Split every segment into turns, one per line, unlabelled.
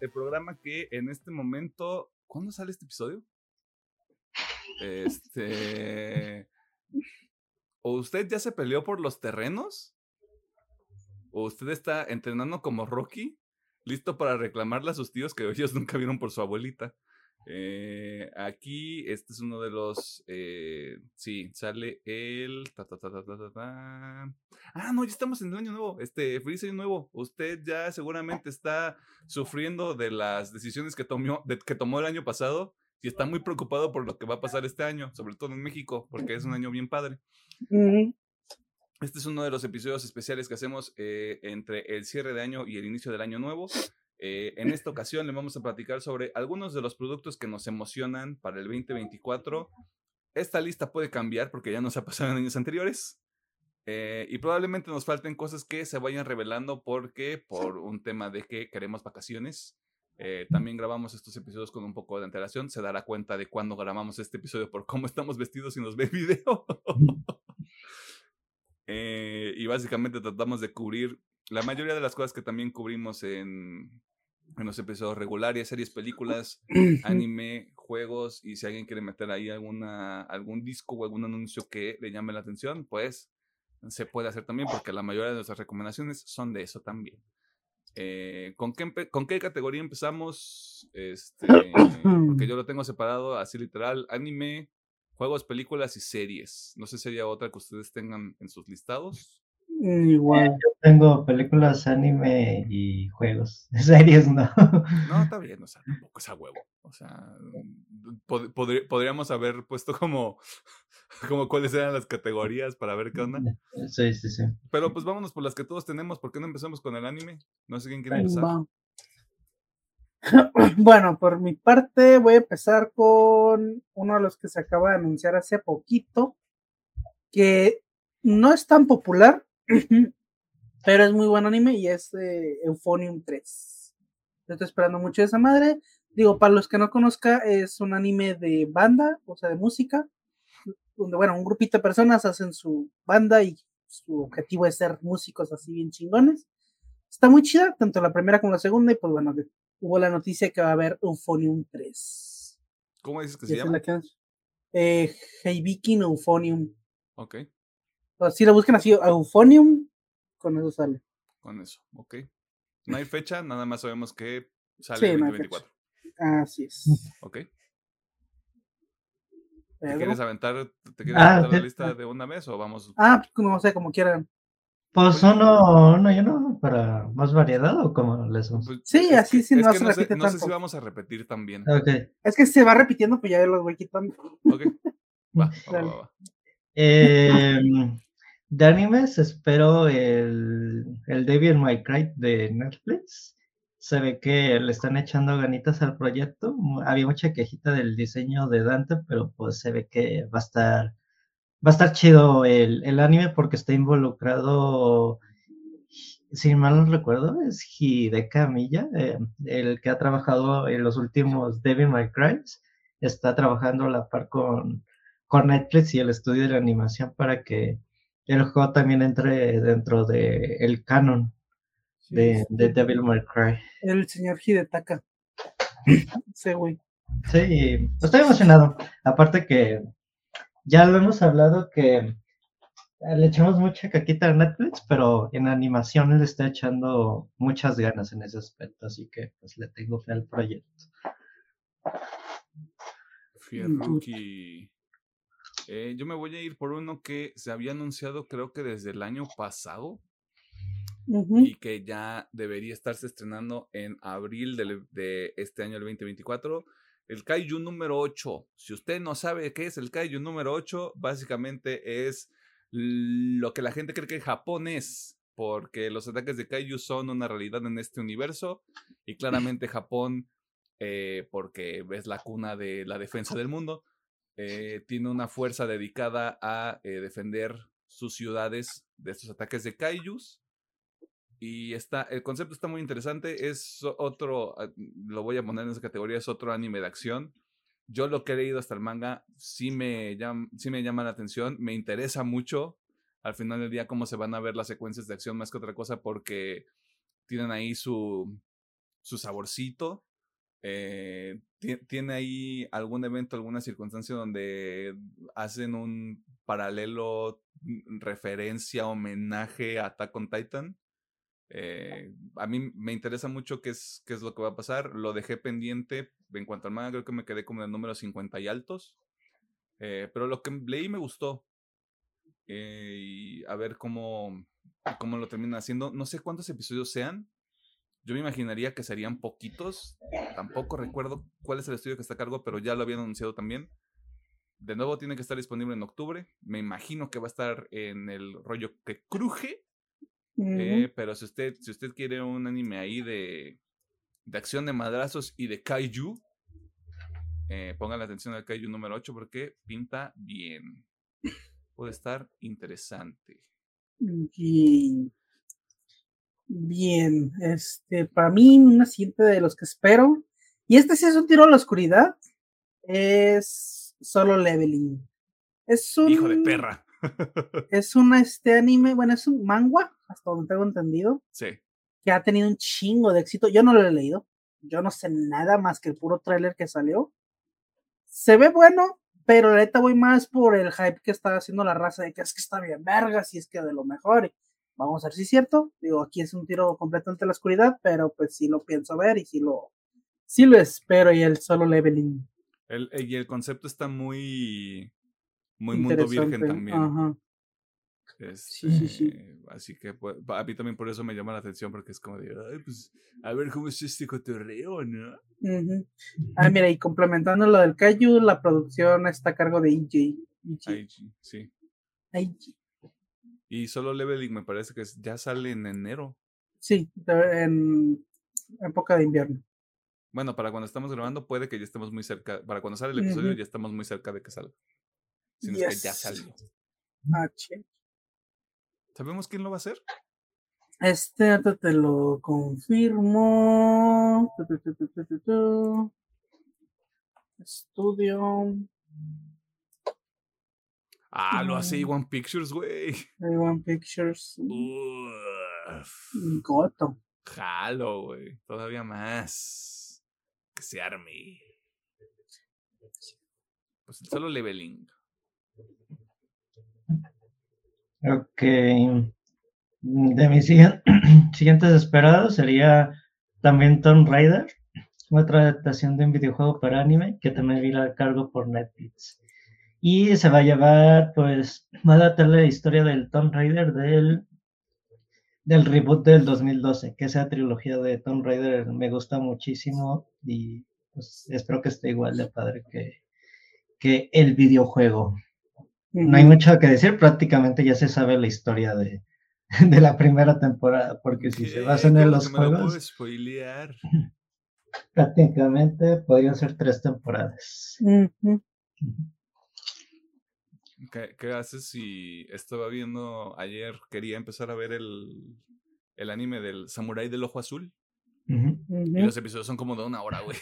el programa que en este momento. ¿Cuándo sale este episodio? Este. ¿O usted ya se peleó por los terrenos? ¿O usted está entrenando como Rocky? Listo para reclamarle a sus tíos que ellos nunca vieron por su abuelita. Eh, aquí, este es uno de los. Eh, sí, sale el. ah, no, ya estamos en el año nuevo. Este, feliz año nuevo. Usted ya seguramente está sufriendo de las decisiones que tomó, que tomó el año pasado y está muy preocupado por lo que va a pasar este año, sobre todo en México, porque es un año bien padre. Este es uno de los episodios especiales que hacemos eh, entre el cierre de año y el inicio del año nuevo. Eh, en esta ocasión le vamos a platicar sobre algunos de los productos que nos emocionan para el 2024. Esta lista puede cambiar porque ya nos ha pasado en años anteriores. Eh, y probablemente nos falten cosas que se vayan revelando porque por un tema de que queremos vacaciones. Eh, también grabamos estos episodios con un poco de antelación. Se dará cuenta de cuándo grabamos este episodio por cómo estamos vestidos y nos ve video. y básicamente tratamos de cubrir la mayoría de las cosas que también cubrimos en, en los episodios regulares, series, películas, anime, juegos, y si alguien quiere meter ahí alguna, algún disco o algún anuncio que le llame la atención, pues se puede hacer también, porque la mayoría de nuestras recomendaciones son de eso también. Eh, ¿con, qué ¿Con qué categoría empezamos? Este, porque yo lo tengo separado así literal, anime, juegos, películas y series. No sé si sería otra que ustedes tengan en sus listados.
Mm, igual. Yo tengo películas, anime y juegos. Series no.
No, está bien, o sea, tampoco es a huevo. O sea, podríamos haber puesto como, como cuáles eran las categorías para ver qué onda.
Sí, sí, sí.
Pero pues vámonos por las que todos tenemos. ¿Por qué no empezamos con el anime? No sé quién quiere empezar.
Bueno, por mi parte voy a empezar con uno de los que se acaba de anunciar hace poquito, que no es tan popular, pero es muy buen anime y es eh, Euphonium 3. estoy esperando mucho de esa madre. Digo, para los que no conozcan, es un anime de banda, o sea, de música, donde, bueno, un grupito de personas hacen su banda y su objetivo es ser músicos así bien chingones. Está muy chida, tanto la primera como la segunda, y pues bueno, hubo la noticia que va a haber Euphonium 3.
¿Cómo dices que se llama?
Eh, Heibikin Euphonium.
Ok
si lo buscan así, Euphonium, con eso sale.
Con eso, ok. No hay fecha, nada más sabemos que sale en 2024.
Así es.
Ok. ¿Te quieres aventar, te quieres ah, aventar la lista de una vez o vamos?
Ah, pues, no sé, como quieran.
Pues uno, uno y uno para más variedad o como les
pues, Sí, así sí, no, se repite
no sé si vamos a repetir también.
Okay.
Es que se va repitiendo, pues ya los voy quitando.
Ok. Va, va, va, va.
Eh, de animes espero el, el Devil May Cry de Netflix. Se ve que le están echando ganitas al proyecto. Había mucha quejita del diseño de Dante, pero pues se ve que va a estar, va a estar chido el, el anime porque está involucrado, si mal no recuerdo, es Hideka Milla, eh, el que ha trabajado en los últimos Devil May Cry. Está trabajando a la par con, con Netflix y el estudio de animación para que el juego también entre dentro del el canon de, Devil May Cry.
El señor Hidetaka. sí, güey.
Sí, estoy emocionado. Aparte que ya lo hemos hablado que le echamos mucha caquita a Netflix, pero en animación le está echando muchas ganas en ese aspecto, así que pues le tengo fe al proyecto.
Fierruki. Eh, yo me voy a ir por uno que se había anunciado creo que desde el año pasado y que ya debería estarse estrenando en abril de, este año, el 2024. El Kaiju número 8. Si usted no sabe qué es el Kaiju número 8, básicamente es lo que la gente cree que Japón es, porque los ataques de Kaiju son una realidad en este universo y claramente Japón, eh, porque es la cuna de la defensa del mundo, eh, tiene una fuerza dedicada a eh, defender sus ciudades de estos ataques de kaijus. Y está, el concepto está muy interesante. Es otro, ah, lo voy a poner en esa categoría, es otro anime de acción. Yo lo que he leído hasta el manga sí me, llama, sí me llama la atención, me interesa mucho al final del día cómo se van a ver las secuencias de acción más que otra cosa porque tienen ahí su, su saborcito. Eh, tiene ahí algún evento, alguna circunstancia donde hacen un paralelo, mm, referencia, homenaje a Attack on Titan. Eh, a mí me interesa mucho qué es, qué es lo que va a pasar. Lo dejé pendiente. En cuanto al manga, creo que me quedé como en el número 50 y altos. Eh, pero lo que leí me gustó. Eh, y a ver cómo, cómo lo terminan haciendo. No sé cuántos episodios sean. Yo me imaginaría que serían poquitos. Tampoco recuerdo cuál es el estudio que está a cargo, pero ya lo habían anunciado también. De nuevo tiene que estar disponible en octubre. Me imagino que va a estar en el rollo que cruje. Eh, pero si usted, si usted quiere un anime ahí de, de acción de madrazos y de kaiju, eh, pongan la atención al Kaiju número 8 porque pinta bien. Puede estar interesante.
Bien. Bien. Este, para mí, una siguiente de los que espero. Y este sí es un tiro a la oscuridad. Es solo leveling. Es un.
Hijo de perra.
es un este anime, bueno, es un manga, hasta donde tengo entendido.
Sí.
Que ha tenido un chingo de éxito. Yo no lo he leído. Yo no sé nada más que el puro tráiler que salió se ve bueno, pero la neta voy más por el hype que está haciendo la raza de que es que está bien verga, si es que de lo mejor. Vamos a ver si es cierto. Digo, aquí es un tiro completo ante la oscuridad, pero pues sí lo pienso ver y sí lo, sí lo espero y el solo leveling.
El, y el concepto está muy, muy mundo virgen también. Ajá sí, sí, sí. Este, así que pues, a mí también por eso me llama la atención, porque es como de, Ay, pues, a ver cómo es este cotorreo, ¿no?
Ah, mira, y complementando lo del Kaiju, la producción está a cargo de EJ.
EJ, sí. Y solo Leveling me parece que ya sale en enero.
Sí, en época de invierno.
Bueno, para cuando estamos grabando puede que ya estemos muy cerca, para cuando sale el episodio ya estamos muy cerca de que salga. Si no es que ya salió.
Ah,
¿Sabemos quién lo va a hacer?
Este te lo confirmo. Estudio.
Ah, lo hace One Pictures, güey.
One Pictures. Goto.
Jalo, güey. Todavía más. Que se arme. Pues solo leveling.
Ok. De mis siguientes esperados sería también Tomb Raider, otra adaptación de un videojuego para anime que también vi a cargo por Netflix. Y se va a llevar, pues, va a adaptar la historia del Tomb Raider del, del reboot del 2012, que esa trilogía de Tomb Raider me gusta muchísimo y pues, espero que esté igual de padre que, que el videojuego. No hay mucho que decir, prácticamente ya se sabe la historia de, de la primera temporada, porque si se basan en los juegos. Prácticamente podrían ser tres temporadas.
¿Qué, haces si estaba viendo ayer, quería empezar a ver el, el anime del Samurai del Ojo Azul? Y los episodios son como de una hora, güey.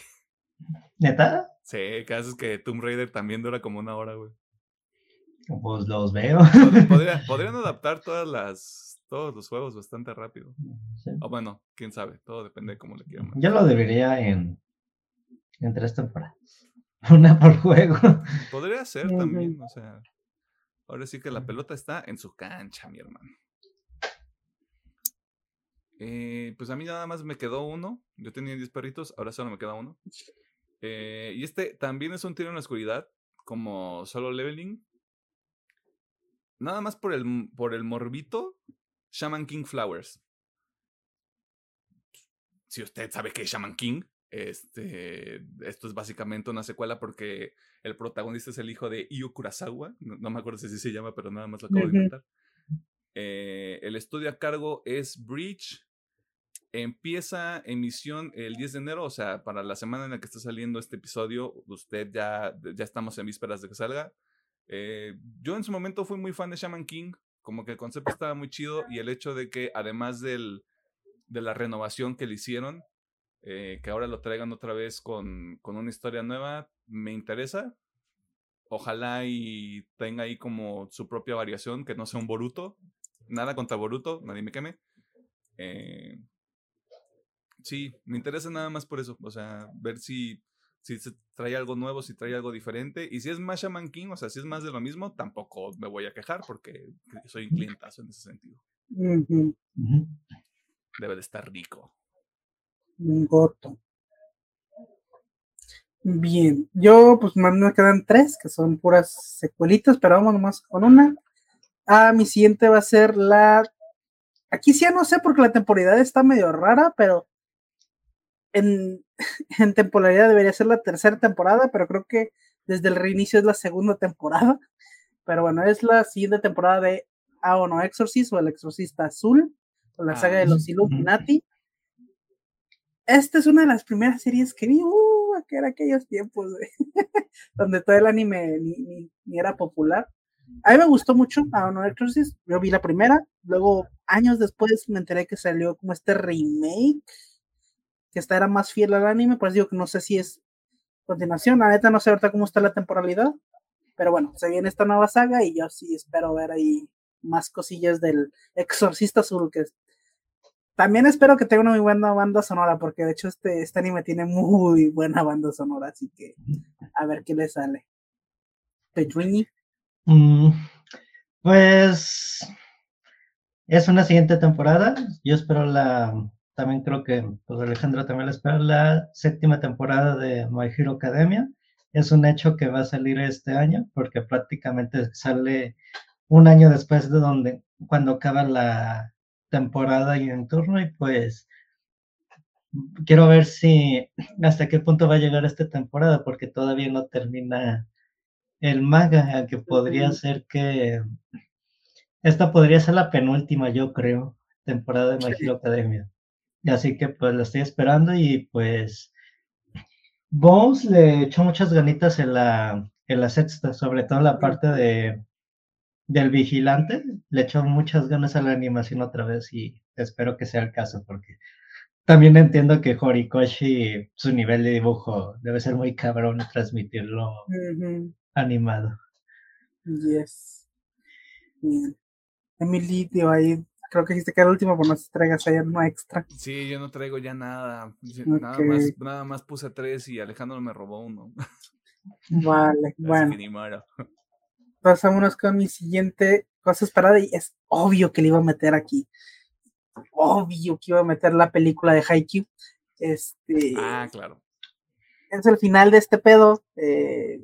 ¿Neta?
Sí, ¿qué haces que Tomb Raider también dura como una hora, güey?
Pues los veo.
podrían adaptar todas las, todos los juegos bastante rápido. O bueno, quién sabe, todo depende de cómo le quieran.
Yo lo debería en, en tres temporadas. Una por juego.
Podría ser también, o sea. Ahora sí que la pelota está en su cancha, mi hermano. Eh, pues a mí nada más me quedó uno. Yo tenía 10 perritos, ahora solo me queda uno. Eh, y este también es un tiro en la oscuridad, como solo leveling, Nada más por el, por el morbito, Shaman King Flowers. Si usted sabe que es Shaman King, este, esto es básicamente una secuela porque el protagonista es el hijo de Io Kurosawa. No, me acuerdo si así se llama, pero nada más lo acabo de inventar. Eh, el estudio a cargo es Breach. Empieza emisión el 10 de enero, o sea, para la semana en la que está saliendo este episodio, usted ya, ya estamos en vísperas de que salga. Eh, yo en su momento fui muy fan de Shaman King, como que el concepto estaba muy chido y el hecho de que además del, de la renovación que le hicieron, eh, que ahora lo traigan otra vez con, con, una historia nueva, me interesa. Ojalá y tenga ahí como su propia variación, que no sea un Boruto. Nada contra Boruto, nadie me queme. Eh, Sí, me interesa nada más por eso. O sea, ver si, si se trae algo nuevo, si trae algo diferente. Y si es más Shaman King, o sea, si es más de lo mismo, tampoco me voy a quejar porque soy un clientazo en ese sentido. Debe de estar rico.
Goto. Bien, yo pues me quedan tres, que son puras secuelitas, pero vamos nomás con una. Ah, mi siguiente va a ser la... Aquí sí ya no sé porque la temporalidad está medio rara, pero en, en temporalidad debería ser la tercera temporada, pero creo que desde el reinicio es la segunda temporada. Pero bueno, es la siguiente temporada de Ah o no Exorcist o El Exorcista Azul, o la saga de los Illuminati. Esta es una de las primeras series que vi, uh, que era aquellos tiempos, donde todo el anime ni, era popular. A mí me gustó mucho a Honor Exorcist, yo vi la primera, luego años después me enteré que salió como este remake, que esta era más fiel al anime, pues digo que no sé si es continuación, la neta no sé ahorita cómo está la temporalidad, pero bueno, se viene esta nueva saga y yo sí espero ver ahí más cosillas del Exorcista Azul, que también espero que tenga una muy buena banda sonora, porque de hecho este, este anime tiene muy buena banda sonora, así que a ver qué le sale. Pedrini.
Mm, pues es una siguiente temporada. Yo espero la. También creo que pues Alejandro también la espera la séptima temporada de My Hero Academia. Es un hecho que va a salir este año, porque prácticamente sale un año después de donde cuando acaba la temporada y en turno y pues quiero ver si hasta qué punto va a llegar esta temporada porque todavía no termina el manga, que podría ser que esta podría ser la penúltima, yo creo, temporada de My Hero Academia. Así que pues la estoy esperando y pues Bones le echó muchas ganitas en la, en la sexta, sobre todo la parte de del vigilante, le echó muchas ganas a la animación otra vez y espero que sea el caso porque también entiendo que Horikoshi, su nivel de dibujo debe ser muy cabrón transmitirlo animado.
Yes. Emily, tío, ahí creo que dijiste que era el último, pero no traigas ahí no extra.
Sí, yo no traigo ya nada. Nada, más, nada más puse tres y Alejandro me robó uno.
Vale, bueno pasámonos con mi siguiente cosa esperada y es obvio que le iba a meter aquí. Obvio que iba a meter la película de Haikyuu. Este,
ah, claro.
Es el final de este pedo. Eh,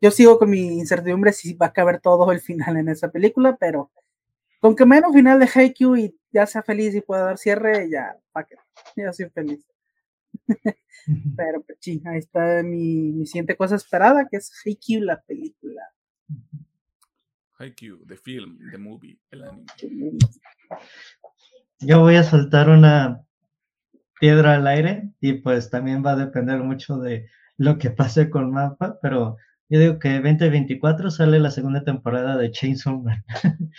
yo sigo con mi incertidumbre si va a caber todo el final en esa película, pero con que menos final de Haikyuu y ya sea feliz y pueda dar cierre, ya, pa' que, ya soy feliz. pero pues, sí, ahí está mi, mi siguiente cosa esperada, que es Haikyuu, la película.
Haikyuu, the film, the movie, el anime.
Yo voy a soltar una piedra al aire y pues también va a depender mucho de lo que pase con Mapa, pero yo digo que 2024 sale la segunda temporada de Chainsaw Man.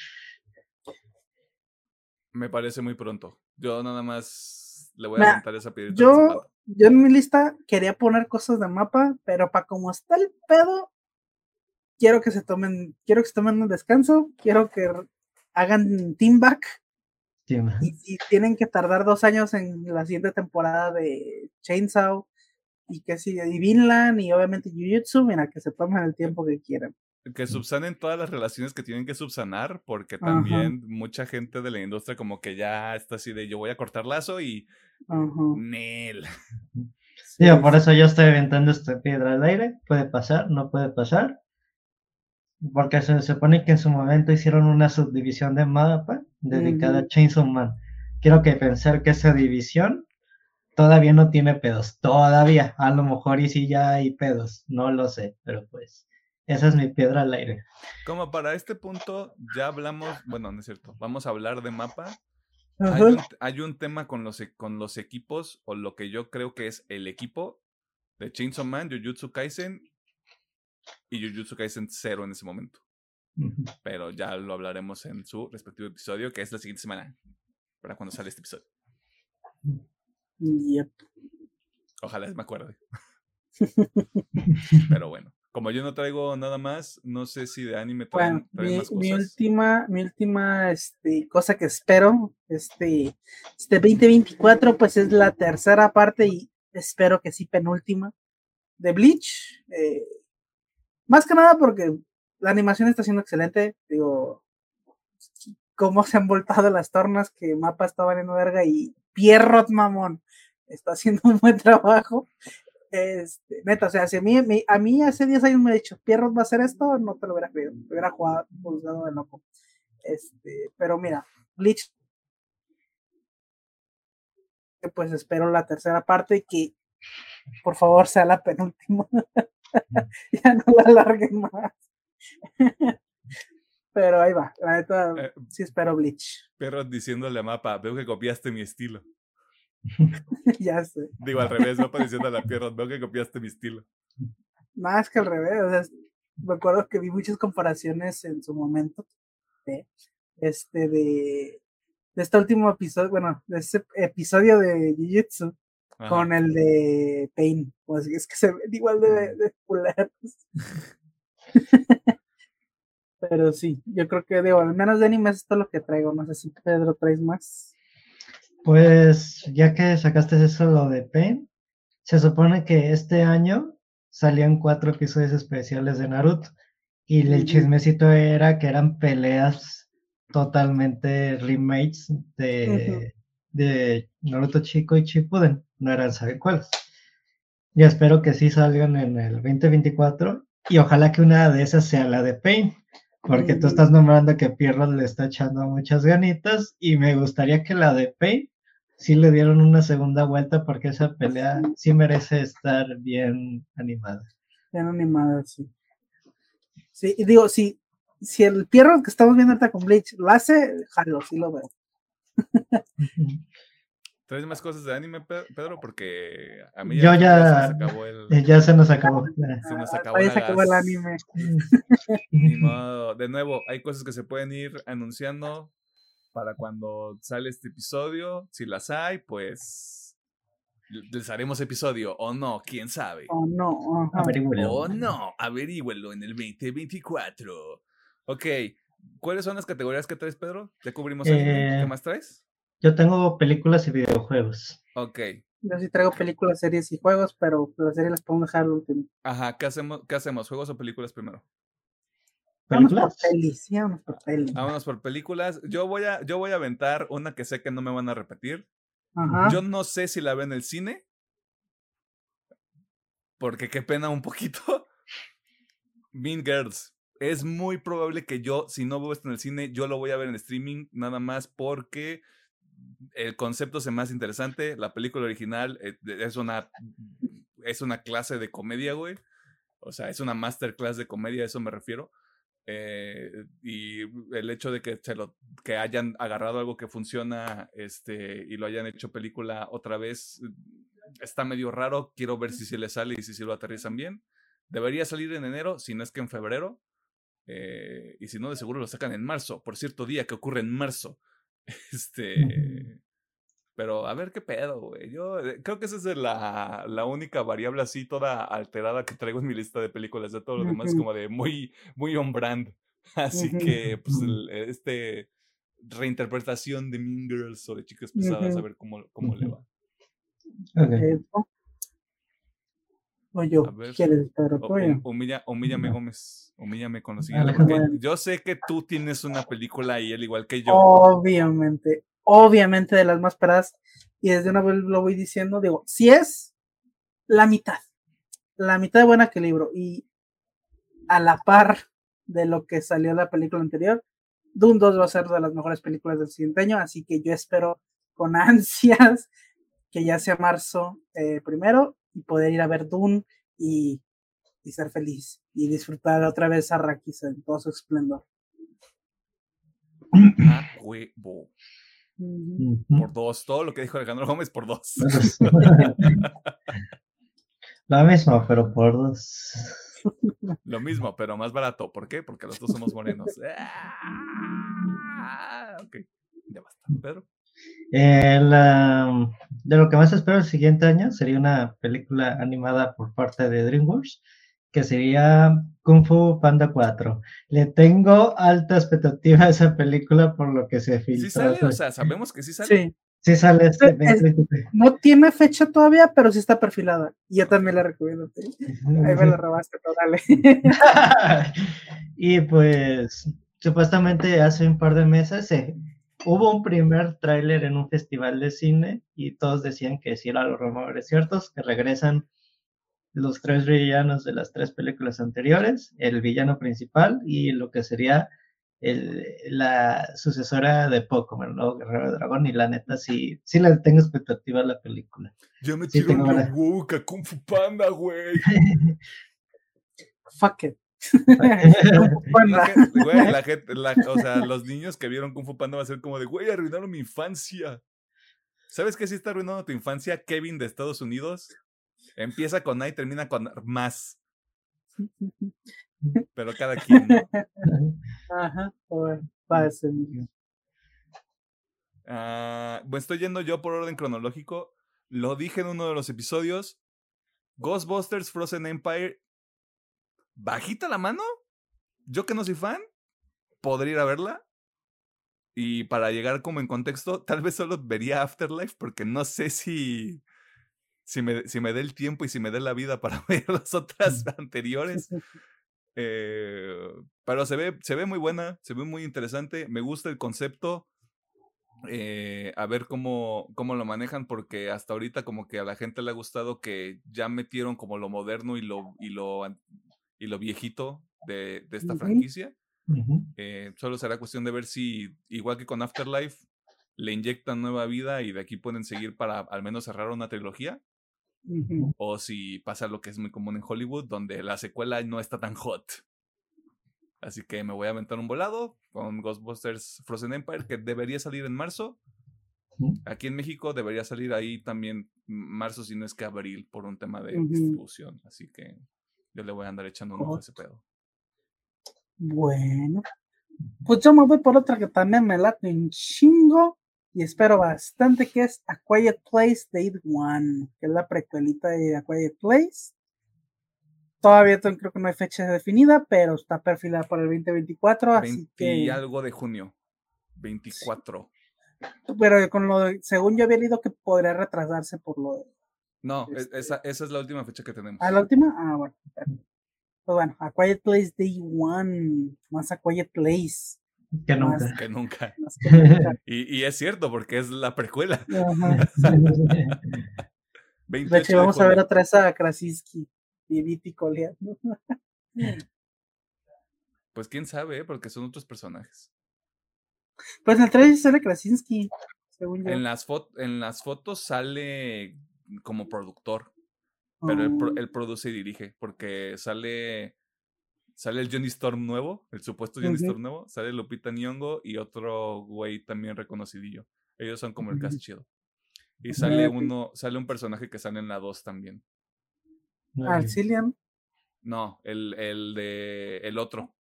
Me parece muy pronto. Yo nada más le voy a aventar esa piedra.
Yo, yo en mi lista quería poner cosas de mapa, pero para como está el pedo, quiero que se tomen, quiero que se tomen un descanso, quiero que hagan team back. y tienen que tardar dos años en la siguiente temporada de Chainsaw y que si y Vinland y obviamente Jujutsu, mira, que se tomen el tiempo que quieran.
Que subsanen todas las relaciones que tienen que subsanar, porque también mucha gente de la industria como que ya está así de yo voy a cortar lazo y Nel.
Sí, por eso yo estoy aventando esta piedra al aire. Puede pasar, no puede pasar porque se supone que en su momento hicieron una subdivisión de mapa dedicada a Chainsaw Man. Quiero que pensar que esa división todavía no tiene pedos, todavía, a lo mejor y si ya hay pedos, no lo sé, pero pues esa es mi piedra al aire.
Como para este punto ya hablamos, bueno, no es cierto, vamos a hablar de mapa. Hay un, tema con los, con los equipos, o lo que yo creo que es el equipo de Chainsaw Man, Jujutsu Kaisen y Jujutsu Kaisen cero en ese momento. Pero ya lo hablaremos en su respectivo episodio, que es la siguiente semana, para cuando sale este episodio.
Yep.
Ojalá me acuerde. Pero bueno. como yo no traigo nada más, no sé si de anime
Bueno,
traen, traen
mi,
más
mi
cosas.
última, mi última este, cosa que espero, este, este 2024, pues es la tercera parte y espero que sí penúltima de Bleach. eh, más que nada porque la animación está siendo excelente. Digo, cómo se han voltado las tornas, que Mapa está valiendo verga y Pierrot Mamón está haciendo un buen trabajo. Este, neta, o sea, si a mí, me- a mí hace 10 años me ha dicho, Pierrot va a hacer esto, no te lo hubiera creído, te hubiera jugado, juzgado de loco. Este, pero mira, Bleach, pues espero la tercera parte y que por favor sea la penúltima. ya no la alarguen más. pero ahí va, la neta,
Eh,
sí espero Bleach.
Perro diciéndole a Mapa, veo que copiaste mi estilo.
ya sé.
Digo al revés, Mapa diciéndole a Pierrot, veo que copiaste mi estilo.
Más que al revés, o sea, me acuerdo que vi muchas comparaciones en su momento de este de, de este último episodio, bueno, de ese episodio de Jujutsu
Ajá.
con el de Pain. Sea, es que se ven igual de, de culeros. Pero sí, yo creo que digo, al menos de anime es todo lo que traigo. No sé si Pedro traes más.
Pues ya que sacaste eso lo de Pain, se supone que este año salían cuatro episodios especiales de Naruto y el chismecito era que eran peleas totalmente remakes de, de Naruto Chico y Shippuden, no eran secuelas. Y espero que sí salgan en el 2024 y ojalá que una de esas sea la de Pain. Porque tú estás nombrando que Pierrot le está echando muchas ganitas y me gustaría que la de Pain sí le dieron una segunda vuelta porque esa pelea sí merece estar bien animada.
Bien animada, sí. Sí, y digo, si, si el Pierrot que estamos viendo ahorita con Bleach lo hace, jalo, sí lo veo.
¿Traes más cosas de anime, Pe- Pedro? Porque a mí
Yo
ya,
ya-
se nos acabó el...
Eh, Ya se nos acabó. ya.
Se nos
Ah,
acabó
se acabó el anime.
Ni modo. De nuevo, hay cosas que se pueden ir anunciando para cuando sale este episodio. Si las hay, pues les haremos episodio o no, quién sabe.
Oh, no. ajá.
Averígüelo.
O no, averígüelo en el 2024. Ok, ¿cuáles son las categorías que traes, Pedro? ¿Ya cubrimos anime?
Eh,
¿Qué más traes?
Yo tengo películas y videojuegos.
Ok.
Yo sí traigo películas, series y juegos, pero las series las podemos dejar al último.
Ajá, ¿qué hacemos? ¿Qué hacemos? ¿Juegos o películas primero?
Vamos por
¿Películas?
pelis, sí, vamos por pelis.
Vámonos por películas. Yo voy a, yo voy a aventar una que sé que no me van a repetir.
Ajá.
Yo no sé si la veo en el cine. Porque qué pena un poquito. Mean Girls. Es muy probable que yo, si no veo esto en el cine, yo lo voy a ver en streaming, nada más porque el concepto se me hace interesante. La película original eh, es una, es una clase de comedia, güey. O sea, es una masterclass de comedia, a eso me refiero. Eh, y el hecho de que, se lo, que hayan agarrado algo que funciona este, y lo hayan hecho película otra vez está medio raro. Quiero ver si se le sale y si, si lo aterrizan bien. Debería salir en enero, si no es que en febrero. Eh, y si no, de seguro lo sacan en marzo, por cierto día que ocurre en marzo. Este. Pero a ver qué pedo, güey. Yo eh, creo que esa es la, la única variable así toda alterada que traigo en mi lista de películas. De todo lo demás, como de muy, muy on brand. Así que, pues, el- este reinterpretación de Mean Girls o de Chicas Pesadas, a ver cómo, cómo le va.
Ok.
O yo. ¿quieres, Pedro?
O-
Tú ya.
hum- humilla, humíllame,
No.
Gómez. Humíllame con lo siguiente. Porque yo sé que tú tienes una película y él igual que yo.
Obviamente, obviamente de las más esperadas. Y desde una vez lo voy diciendo, digo, si es la mitad, la mitad de buena que el libro y a la par de lo que salió la película anterior, Doom 2 va a ser de las mejores películas del siguiente año, así que yo espero con ansias que ya sea marzo eh, primero y poder ir a ver Doom y, y ser feliz y disfrutar otra vez a Rakis en todo su esplendor.
A huevo. Por dos. Todo lo que dijo Alejandro Gómez por dos.
Lo mismo, pero por dos.
Lo mismo, pero más barato. ¿Por qué? Porque los dos somos morenos. Ah, ok. Ya basta. Pedro.
Eh, la- de lo que más espero el siguiente año sería una película animada por parte de DreamWorks que sería Kung Fu Panda 4. Le tengo alta expectativa a esa película por lo que se filtró.
Sí sale, o sea, sabemos que sí sale.
Sí.
Sí sale este
Es-
2023.
No tiene fecha todavía, pero sí está perfilada. Y yo también la recomiendo. ¿sí? Ahí me la robaste, pero dale.
y pues supuestamente hace un par de meses se- hubo un primer tráiler en un festival de cine y todos decían que sí eran los rumores ciertos, que regresan los tres villanos de las tres películas anteriores, el villano principal y lo que sería el- la sucesora de Pokémon, el nuevo Guerrero Dragón, y la neta sí, sí le tengo expectativa a la película.
Yo me
Sí,
tiro
tengo
en
ganas.
Wook a Kung Fu Panda, güey.
Fuck it.
La
Panda.
gente- Güey, la gente, la- o sea, los niños que vieron Kung Fu Panda va a ser como de, güey, arruinaron mi infancia. ¿Sabes qué sí está arruinando tu infancia? Kevin de Estados Unidos. Empieza con A y termina con más. Pero cada quien. ¿no?
Ajá. Bueno, ser.
Ah, bueno, estoy yendo yo por orden cronológico. Lo dije en uno de los episodios. Ghostbusters Frozen Empire. Bajita la mano. Yo que no soy fan, podría ir a verla. Y para llegar como en contexto, tal vez solo vería Afterlife porque no sé si, si, me, si me dé el tiempo y si me dé la vida para ver las otras anteriores. Eh, pero se ve, se ve muy buena, se ve muy interesante. Me gusta el concepto. eh, a ver cómo, cómo lo manejan, porque hasta ahorita como que a la gente le ha gustado que ya metieron como lo moderno y lo, y lo, y lo viejito de, de esta
Ujú.
franquicia.
Ujú.
Eh, solo será cuestión de ver si, igual que con Afterlife, le inyectan nueva vida y de aquí pueden seguir para al menos cerrar una trilogía.
Ujú.
O si pasa lo que es muy común en Hollywood, donde la secuela no está tan hot. Así que me voy a aventar un volado con Ghostbusters Frozen Empire, que debería salir en marzo. Aquí en México debería salir ahí también marzo, si no es que abril, por un tema de
Ujú.
distribución. Así que yo le voy a andar echando un ojo a ese pedo.
Bueno, pues yo me voy por otra que también me late un chingo y espero bastante, que es A Quiet Place Date One, que es la precuelita de A Quiet Place. Todavía to- creo que no hay fecha definida, pero está perfilada para el 2024, así
20
que...
y algo de junio. 24.
Pero con lo de- según yo había leído que podría retrasarse por lo de...
No, e-
Este-
esa, esa es la última fecha que tenemos.
¿A la última? Ah, bueno. Pues bueno, A Quiet Place Day One, más A Quiet Place.
Que
Más-
nunca.
Que nunca.
más que nunca.
Y, y es cierto, porque es la precuela.
Ajá.
28
De hecho, vamos a ver vez a Krasinski y Viti coleando.
Pues quién sabe, ¿eh? porque son otros personajes.
Pues en el trailer sí sale Krasinski, según yo.
En las, fo- en las fotos sale como productor, pero él, él produce y dirige, porque sale sale el Johnny Storm nuevo, el supuesto Johnny. Storm nuevo, sale Lupita Nyong'o y otro güey también reconocidillo. Ellos son como el cast chido. Y sale uno, sale un personaje que sale en la 2 también.
Al Cillian.
No, el, el de el otro.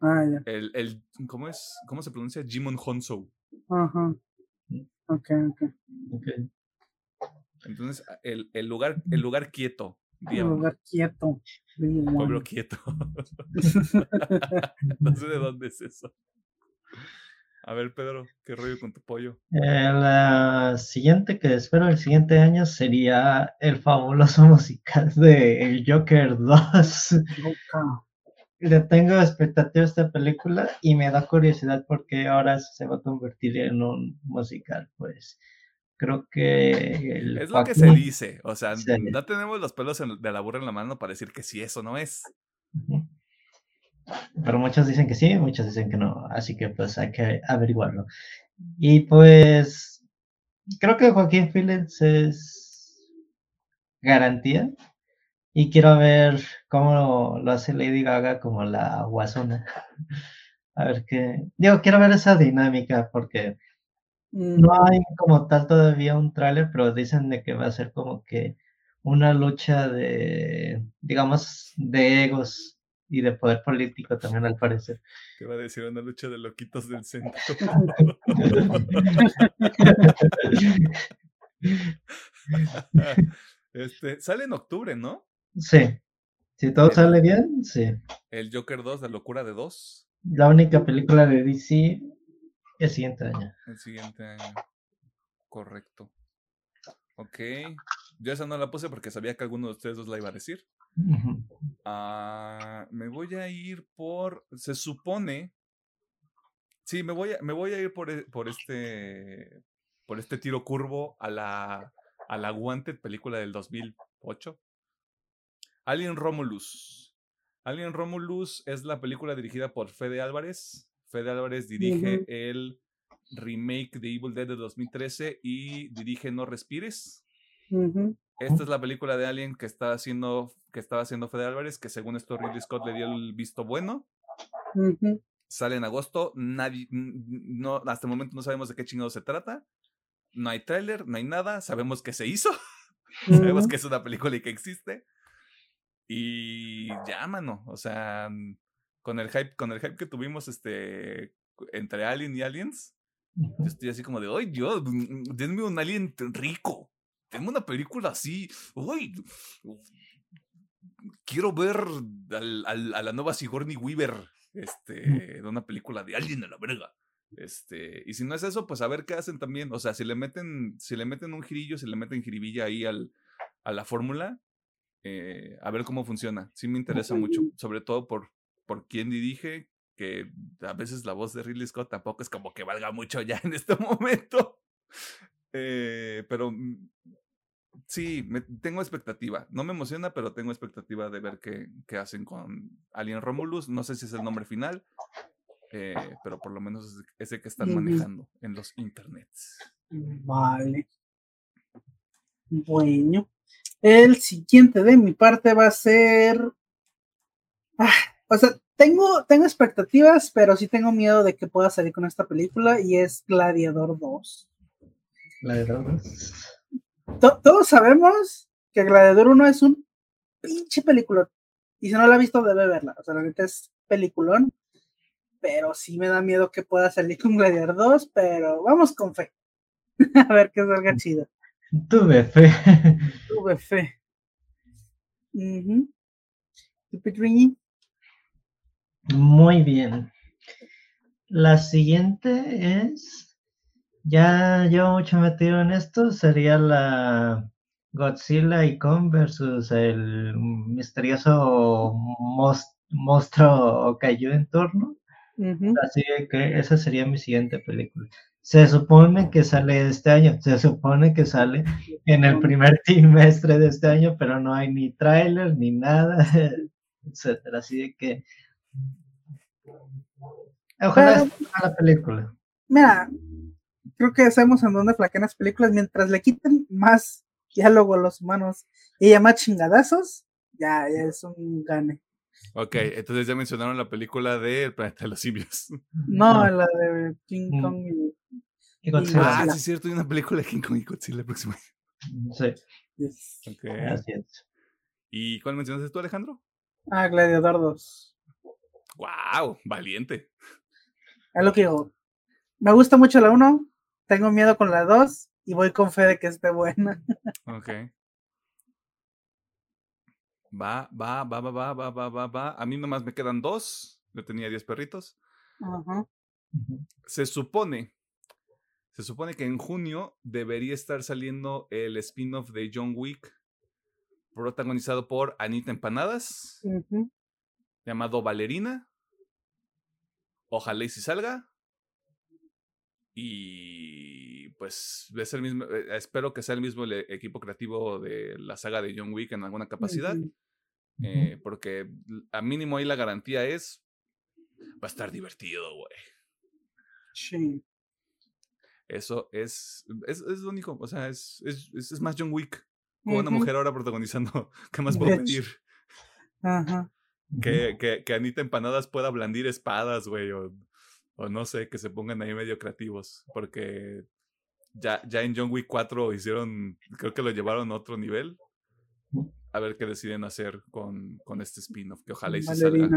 Ah, ya.
El, el, ¿cómo es? ¿Cómo se pronuncia? Jimon Honso.
Ajá. Ok, ok.
Ok.
Entonces, el, el lugar, el lugar quieto, digamos.
lugar quieto.
Pueblo quieto. no sé de dónde es eso. A ver, Pedro, ¿qué rollo con tu pollo?
Eh, la siguiente que espero el siguiente año sería el fabuloso musical de El Joker 2.
Loca.
Le tengo expectativa a esta película y me da curiosidad porque ahora se va a convertir en un musical, pues creo que el
Es lo que se dice. O sea,
Sí.
no tenemos los pelos en- de la burra en la mano para decir que sí, eso no es.
Pero muchos dicen que sí, muchos dicen que no, así que pues hay que averiguarlo. Y pues creo que Joaquín Phoenix es garantía y quiero ver cómo lo hace Lady Gaga como la guasona. A ver qué, digo, quiero ver esa dinámica porque no hay como tal todavía un tráiler, pero dicen de que va a ser como que una lucha de, digamos, de egos y de poder político también al parecer.
¿Qué va a decir una lucha de loquitos del centro? este, sale en octubre, ¿no?
Sí, Si todo sale bien, sí.
El Joker 2, La locura de 2.
La única película de DC el siguiente año.
El siguiente año. Correcto. Ok. Yo esa no la puse porque sabía que alguno de ustedes dos la iba a decir. Ah, me voy a ir por. Se supone. Sí, me voy a, me voy a ir por, e, por este. Por este tiro curvo a la. A la Wanted película del 2008. Alien Romulus. Alien Romulus es la película dirigida por Fede Álvarez. Fede Álvarez dirige el remake de Evil Dead de 2013 y dirige No Respires. Esta es la película de Alien que está haciendo, que estaba haciendo Fede Álvarez, que según esto Ridley Scott le dio el visto bueno. Sale en agosto, nadie, no, hasta el momento no sabemos de qué chingado se trata. No hay tráiler, no hay nada, sabemos que se hizo. sabemos que es una película y que existe. Y ya, mano, o sea, con el hype, con el hype que tuvimos este entre Alien y Aliens, yo estoy así como de, ¡ay, Dios! Denme un Alien rico. Tengo una película así. ¡Uy! Quiero ver al, a la nueva Sigourney Weaver este, de una película de Alien a la verga. Este, y si no es eso, pues a ver qué hacen también. O sea, si le meten, si le meten un girillo, si le meten jiribilla ahí al, a la fórmula, eh, a ver cómo funciona. Sí me interesa mucho, sobre todo por, por quién dirige, que a veces la voz de Ridley Scott tampoco es como que valga mucho ya en este momento. Eh, pero mm, sí, me, tengo expectativa. No me emociona, pero tengo expectativa de ver qué, qué hacen con Alien Romulus. No sé si es el nombre final, eh, pero por lo menos es ese que están manejando en los internets.
Vale. Bueno, el siguiente de mi parte va a ser. Ah, o sea, tengo, tengo expectativas, pero sí tengo miedo de que pueda salir con esta película y es Gladiador 2.
Gladiador
2. todos sabemos que Gladiador 1 es un pinche película. Y si no la ha visto, debe verla. O sea, la neta es peliculón. Pero sí me da miedo que pueda salir con Gladiador 2, pero vamos con fe. a ver qué salga chido.
Tuve fe.
Tuve fe.
Muy bien. La siguiente es, ya llevo mucho metido en esto, sería la Godzilla y Kong versus el misterioso monstruo cayó en torno. Así que esa sería mi siguiente película. Se supone que sale este año, se supone que sale en el primer trimestre de este año, pero no hay ni tráiler ni nada, etcétera. Así de que ojalá la película.
Mira, creo que sabemos en dónde flaquean las películas. Mientras le quiten más diálogo a los humanos y ya más chingadazos, ya, ya es un gane.
Ok, entonces ya mencionaron la película de El planeta de los simios.
No, la de King mm. Kong y,
Godzilla. Ah, sí, es cierto, hay una película de King Kong y Godzilla el próximo
año. Sí.
Okay. Así es. ¿Y cuál mencionaste tú, Alejandro?
Ah, Gladiador 2.
¡Wow! Valiente.
Es lo que digo. Me gusta mucho la 1, tengo miedo con la 2 y voy con fe de que esté buena.
Ok. Va, va, va, va, va, va, va, va, va. A mí nomás me quedan dos. Yo tenía 10 perritos. Se supone, se supone que en junio debería estar saliendo el spin-off de John Wick, protagonizado por Anita Empanadas, llamado Valerina. Ojalá y si salga. Y pues es el mismo, eh, espero que sea el mismo equipo creativo de la saga de John Wick en alguna capacidad. Eh, porque a mínimo ahí la garantía es va a estar divertido, güey.
Sí.
Eso es, es, es lo único, o sea, es, es, es más John Wick con una mujer ahora protagonizando. ¿Qué más puedo pedir?
Ajá.
Que, que, que Anita Empanadas pueda blandir espadas, güey, o o no sé, que se pongan ahí medio creativos, porque ya, ya en John Wick 4 hicieron, creo que lo llevaron a otro nivel. A ver qué deciden hacer con, con este spin-off, que ojalá y se salga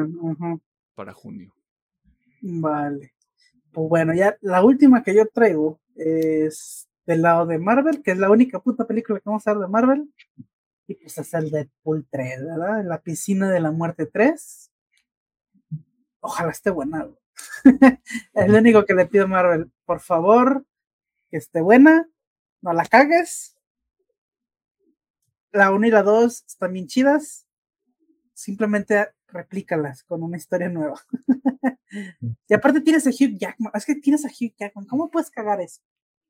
para junio.
Vale. Pues bueno, ya la última que yo traigo es del lado de Marvel, que es la única puta película que vamos a ver de Marvel. Y pues es el Deadpool 3, ¿verdad? La piscina de la muerte 3. Ojalá esté buena. es lo único que le pido a Marvel. Por favor, que esté buena. No la cagues. La 1 y la 2 están bien chidas. Simplemente replícalas con una historia nueva. y aparte tienes a Hugh Jackman. Es que tienes a Hugh Jackman. ¿Cómo puedes cagar eso?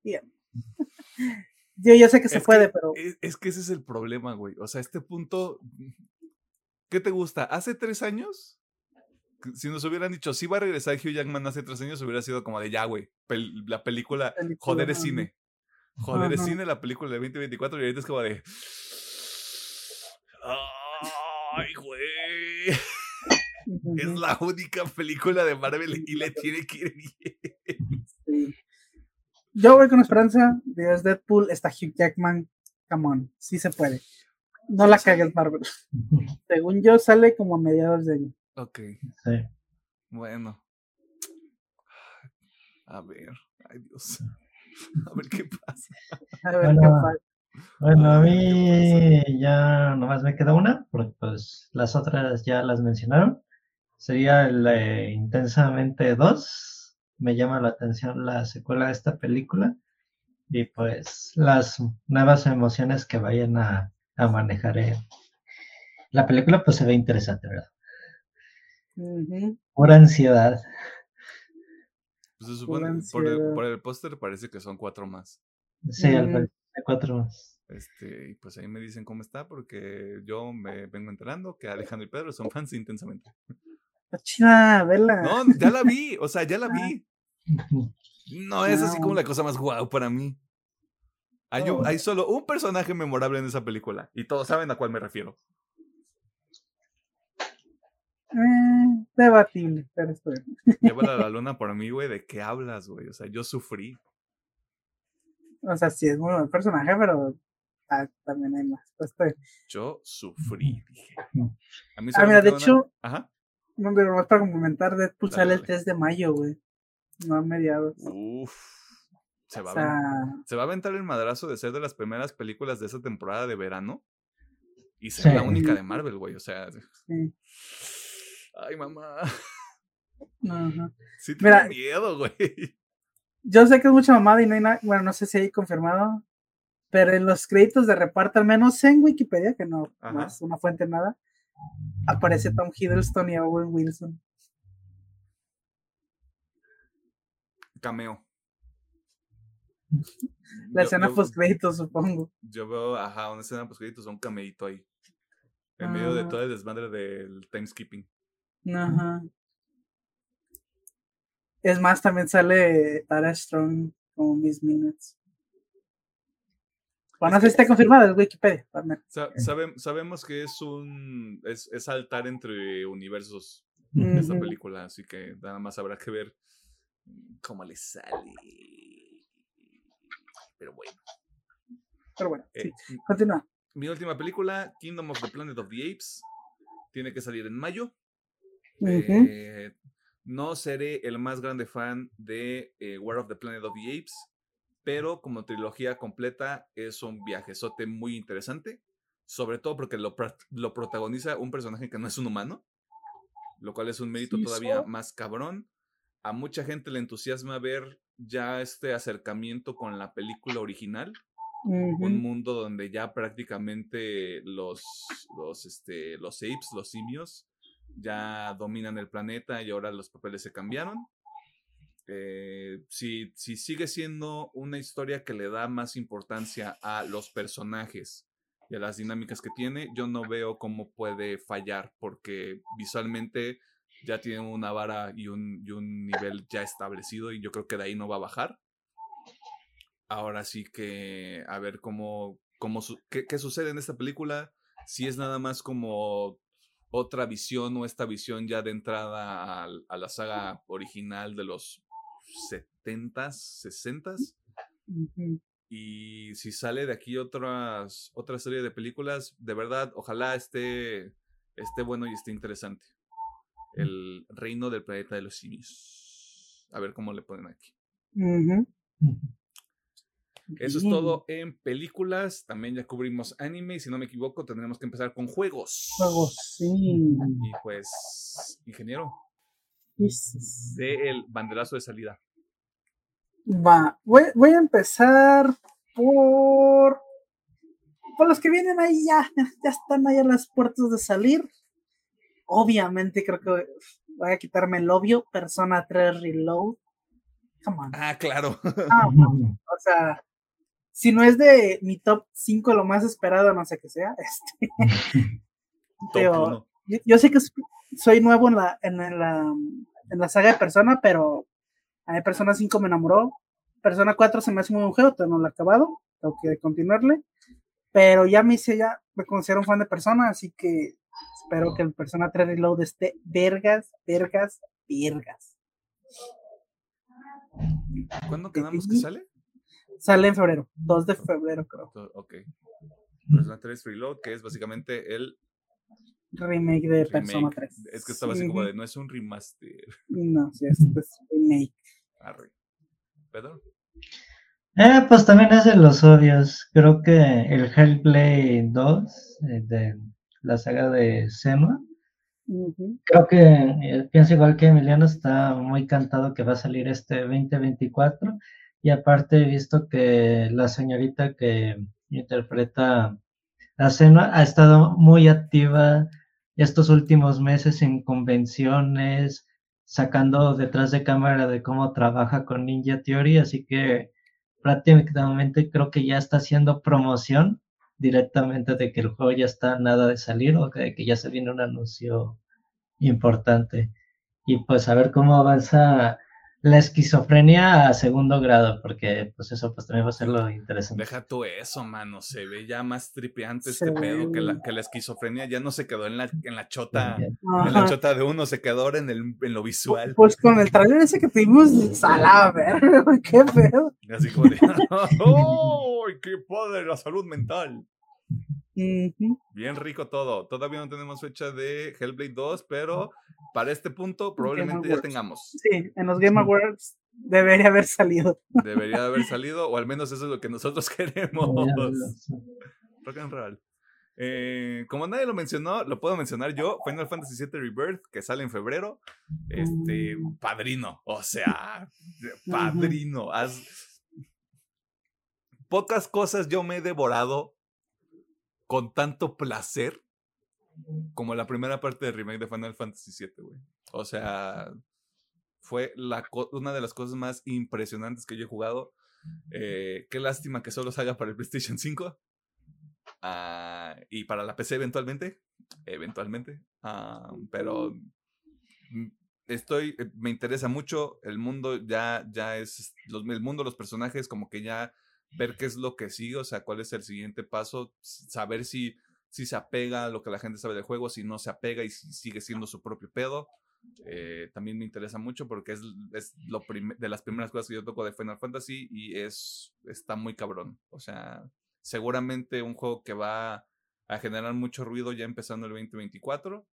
Bien. Yo, yo sé que se puede, pero.
Es, que ese es el problema, güey. O sea, este punto. ¿Qué te gusta? ¿Hace tres años? Si nos hubieran dicho, si va a regresar Hugh Jackman hace tres años, hubiera sido como de ya, güey. la película, joder, es cine. Joder, es cine la película de 2024 y ahorita es como de. Ay, güey. Es la única película de Marvel y le tiene que ir bien.
Sí. Yo voy con esperanza. Dios Deadpool, está Hugh Jackman. Come on, sí se puede. No la cagues, Marvel. Según yo, sale como a mediados de año.
Ok.
Sí.
Bueno. A ver. Ay, Dios. A ver qué pasa.
A ver qué pasa.
Bueno, a mí ya nomás me queda una, porque pues las otras ya las mencionaron. Sería el eh, Intensamente 2. Me llama la atención la secuela de esta película. Y pues las nuevas emociones que vayan a, manejar la película, pues se ve interesante, ¿verdad? Pura ansiedad.
Pues se supone, por el, por el póster parece que son cuatro más.
Sí, al cuatro más.
Este, y pues ahí me dicen cómo está, porque yo me vengo enterando que Alejandro y Pedro son fans intensamente.
chida, vela.
No, ya la vi, o sea, ya la vi. No es así como la cosa más guau para mí. Hay, hay solo un personaje memorable en esa película, y todos saben a cuál me refiero.
Eh, debatible, pero estoy.
Llévala a la luna por mí, güey. ¿De qué hablas, güey? O sea, yo sufrí.
O sea, sí es muy buen personaje, pero ah, también hay más. Pues
yo sufrí, dije.
A mí ah, mira, de hecho, Ajá. no, pero más para complementar, Deadpool sale el 3 de mayo, güey. No a mediados.
Uf. Se va, a se va a aventar el madrazo de ser de las primeras películas de esa temporada de verano. Y ser la única de Marvel, güey. O sea. Sí. Ay, mamá. Ajá. Sí, tengo miedo, güey.
Yo sé que es mucha mamada y no hay nada, bueno, no sé si hay confirmado, pero en los créditos de reparto, al menos en Wikipedia, que no, es una fuente nada, aparece Tom Hiddleston y Owen Wilson.
Cameo.
La escena post créditos, supongo.
Yo veo, ajá, una escena post créditos, un cameito ahí. En medio de todo el desmadre del timeskipping.
Ajá. Es más, también sale Tara Strong como Miss Minutes. Bueno, no sé si está confirmado, es Wikipedia.
sabemos que es un. Es, saltar entre universos de esta película, así que nada más habrá que ver cómo le sale. Pero bueno.
Pero bueno, sí. Eh, continúa.
Mi última película, Kingdom of the Planet of the Apes, tiene que salir en mayo. Eh, no seré el más grande fan de eh, War of the Planet of the Apes, pero como trilogía completa es un viajezote muy interesante, sobre todo porque lo, protagoniza un personaje que no es un humano, lo cual es un mérito todavía más cabrón. A mucha gente le entusiasma ver ya este acercamiento con la película original, un mundo donde ya prácticamente los, los, este, los apes, los simios, ya dominan el planeta y ahora los papeles se cambiaron. Eh, si, si sigue siendo una historia que le da más importancia a los personajes y a las dinámicas que tiene, yo no veo cómo puede fallar porque visualmente ya tiene una vara y un, y un nivel ya establecido y yo creo que de ahí no va a bajar. Ahora sí que a ver cómo, cómo qué, qué sucede en esta película. Si es nada más como otra visión o esta visión ya de entrada a, la saga original de los 70s, 60s. Y si sale de aquí otras, otra serie de películas, de verdad, ojalá esté, esté bueno y esté interesante. El reino del planeta de los simios. A ver cómo le ponen aquí. Eso es todo en películas. También ya cubrimos anime y si no me equivoco tendremos que empezar con juegos.
Juegos, sí.
Y pues, ingeniero, de el banderazo de salida.
Va, voy, voy a empezar por, por los que vienen ahí ya, ya están ahí a las puertas de salir. Obviamente creo que voy a quitarme el obvio, Persona 3 Reload. Come on.
Ah, claro.
Ah, o sea, si no es de mi top 5 lo más esperado, no sé qué sea. Este, pero yo, yo sé que soy nuevo en la, en la, en la saga de Persona, pero a mí Persona 5 me enamoró. Persona 4 se me hace muy buen juego, no lo he acabado, tengo que continuarle. Pero ya me hice, ya me considero un fan de Persona, así que espero que el Persona 3 Reload esté vergas, vergas, vergas.
¿Cuándo quedamos que sale?
Sale en febrero, 2 de febrero creo.
Ok. Persona 3 Reload, que es básicamente el
Remake de Persona
remake.
3.
Es que estaba así como de, no es un remaster.
No, sí, este es remake.
Arre. ¿Pedro?
Eh, pues también es de los obvios. Creo que el Hellblade 2 eh, de la saga de.
Ujú.
Creo que eh, pienso igual que Emiliano, está muy cantado que va a salir este 2024. Y aparte he visto que la señorita que interpreta a Senua ha estado muy activa estos últimos meses en convenciones, sacando detrás de cámara de cómo trabaja con Ninja Theory, así que prácticamente creo que ya está haciendo promoción directamente de que el juego ya está nada de salir o de que ya se viene un anuncio importante. Y pues a ver cómo avanza la esquizofrenia a segundo grado, porque pues eso pues también va a ser lo interesante.
Deja tú eso, mano. Se ve ya más tripeante este pedo que la, que la esquizofrenia ya no se quedó en la, en la chota. En la chota de uno, se quedó ahora en, el, en lo visual.
Pues con el trailer ese que tuvimos, a la verga, qué pedo.
Así como de, ¡ay, qué padre la salud mental! Bien rico todo. Todavía no tenemos fecha de Hellblade 2, pero para este punto probablemente ya tengamos.
Sí, en los Game Awards debería haber salido.
Debería de haber salido, o al menos eso es lo que nosotros queremos. Rock and roll. Eh, como nadie lo mencionó, lo puedo mencionar yo. Final Fantasy VII Rebirth, que sale en febrero. Este,
Mm.
padrino. O sea, padrino. Haz... Pocas cosas yo me he devorado con tanto placer como la primera parte del remake de Final Fantasy VII, güey. O sea, fue la una de las cosas más impresionantes que yo he jugado. Eh, qué lástima que solo salga para el PlayStation 5. Ah, y para la PC eventualmente. Eventualmente. Ah, pero mm, estoy. eh, Me interesa mucho. El mundo ya, ya es. Los, el mundo, los personajes, como que ya ver qué es lo que sigue. O sea, cuál es el siguiente paso. Saber si, si se apega a lo que la gente sabe del juego, si no se apega y si sigue siendo su propio pedo. Eh, también me interesa mucho porque es, es lo de las primeras cosas que yo toco de Final Fantasy y es está muy cabrón. O sea, seguramente un juego que va a generar mucho ruido ya empezando el 2024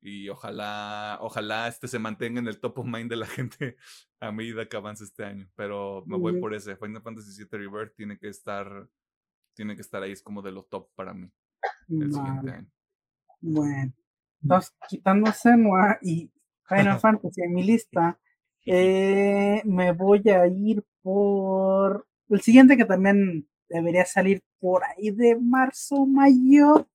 y ojalá ojalá este se mantenga en el top of mind de la gente a medida que avance este año. Pero me voy por ese. Final Fantasy VII Rebirth tiene que estar tiene que estar ahí es como de lo top para mí el siguiente año.
Bueno, entonces quitando Senua y Final Fantasy en mi lista, eh, me voy a ir por el siguiente que también debería salir por ahí de marzo, mayo,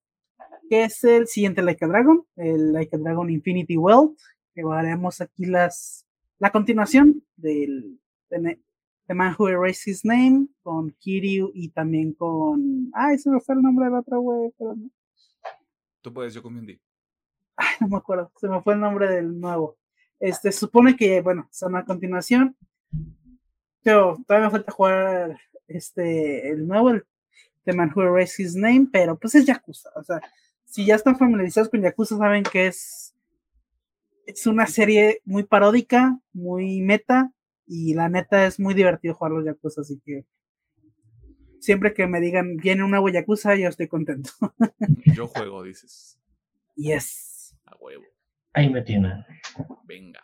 que es el siguiente Like a Dragon, el Like a Dragon Infinity World, que haremos aquí las la continuación del de The Man Who Erased His Name con Kiryu y también con ay se me fue el nombre del otro güey, espérame.
Tú puedes, yo con Mindy.
Ay, no me acuerdo, se me fue el nombre del nuevo. Este, supone que, bueno, son a continuación. Pero todavía me falta jugar este, el nuevo, el The Man Who Erased His Name, pero pues es Yakuza. O sea, si ya están familiarizados con Yakuza, saben que es, es una serie muy paródica, muy meta, y la neta es muy divertido jugar los Yakuza, así que siempre que me digan viene un nuevo Yakuza, yo estoy contento.
Yo juego, dices.
Yes.
A huevo.
Ahí me tienen.
Venga.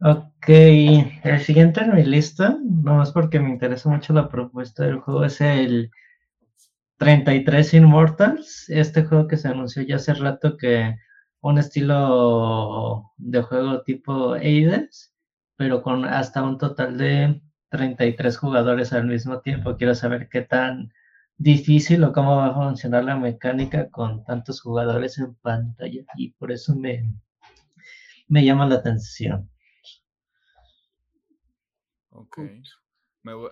Ok, el siguiente en mi lista, nomás porque me interesa mucho la propuesta del juego, es el 33 Immortals, este juego que se anunció ya hace rato que un estilo de juego tipo Aides, pero con hasta un total de 33 jugadores al mismo tiempo. Quiero saber qué tan difícil o cómo va a funcionar la mecánica con tantos jugadores en pantalla y por eso me, me llama la atención.
Ok.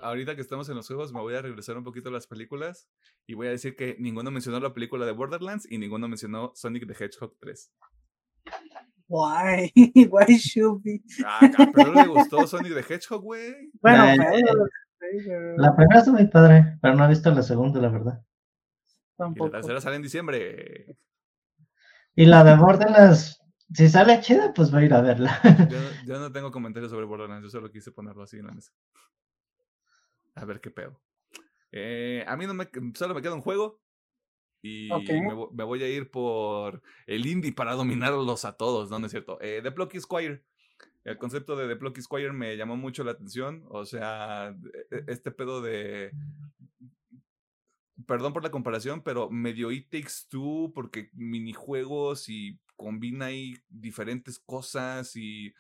Ahorita que estamos en los juegos, me voy a regresar un poquito a las películas y voy a decir que ninguno mencionó la película de Borderlands y ninguno mencionó Sonic the Hedgehog 3.
Why? Why should be?
Ah, pero le gustó Sonic the Hedgehog, güey.
Bueno,
la primera es muy padre, pero no he visto la segunda, la verdad.
Tampoco. Y la tercera sale en diciembre.
Y la de Borderlands, si sale chida, pues voy a ir a verla.
Yo, no tengo comentarios sobre Borderlands, yo solo quise ponerlo así en la mesa. A ver qué pedo. Eh, a mí no me, solo me queda un juego. Y me, voy a ir por el indie para dominarlos a todos, ¿no? ¿No es cierto? Eh, The Plucky Squire. El concepto de The Plucky Squire me llamó mucho la atención. O sea, e, e, este pedo de. Perdón por la comparación, pero medio It Takes Two, porque minijuegos y combina ahí diferentes cosas y.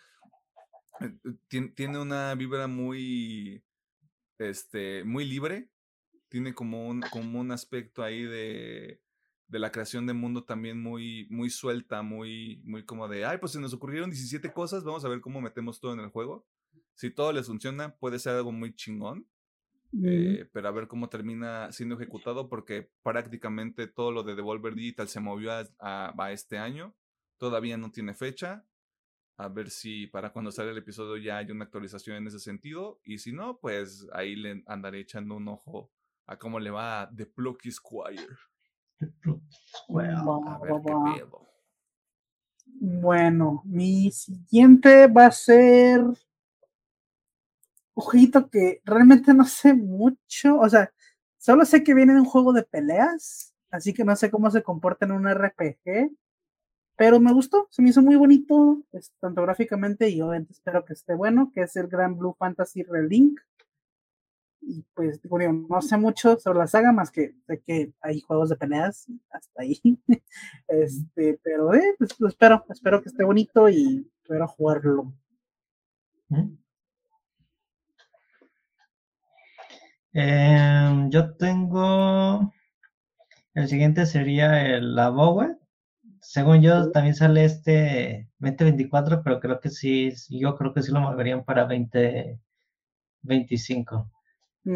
Eh, tiene una vibra muy. Este. Muy libre tiene como un, como un aspecto ahí de, de la creación de mundo también muy, muy suelta, muy, muy como de, ay, pues se nos ocurrieron 17 cosas, vamos a ver cómo metemos todo en el juego. Si todo les funciona, puede ser algo muy chingón, eh, pero a ver cómo termina siendo ejecutado, porque prácticamente todo lo de Devolver Digital se movió a, a este año, todavía no tiene fecha, a ver si para cuando sale el episodio ya hay una actualización en ese sentido, y si no, pues ahí le andaré echando un ojo a cómo le va a The Plucky Squire.
A ver qué pedo. Bueno, mi siguiente va a ser. Ojito que realmente no sé mucho. O sea, solo sé que viene de un juego de peleas. Así que no sé cómo se comporta en un RPG. Pero me gustó, se me hizo muy bonito, tanto gráficamente y obviamente espero que esté bueno, que es el Gran Blue Fantasy Relink. Y pues digo, no sé mucho sobre la saga más que sé que hay juegos de peleas hasta ahí. Este pero eh, pues lo espero espero que esté bonito y espero jugarlo.
Em, yo tengo el siguiente sería el la Bowe según yo también sale este 2024 pero creo que sí yo creo que sí lo moverían para 2025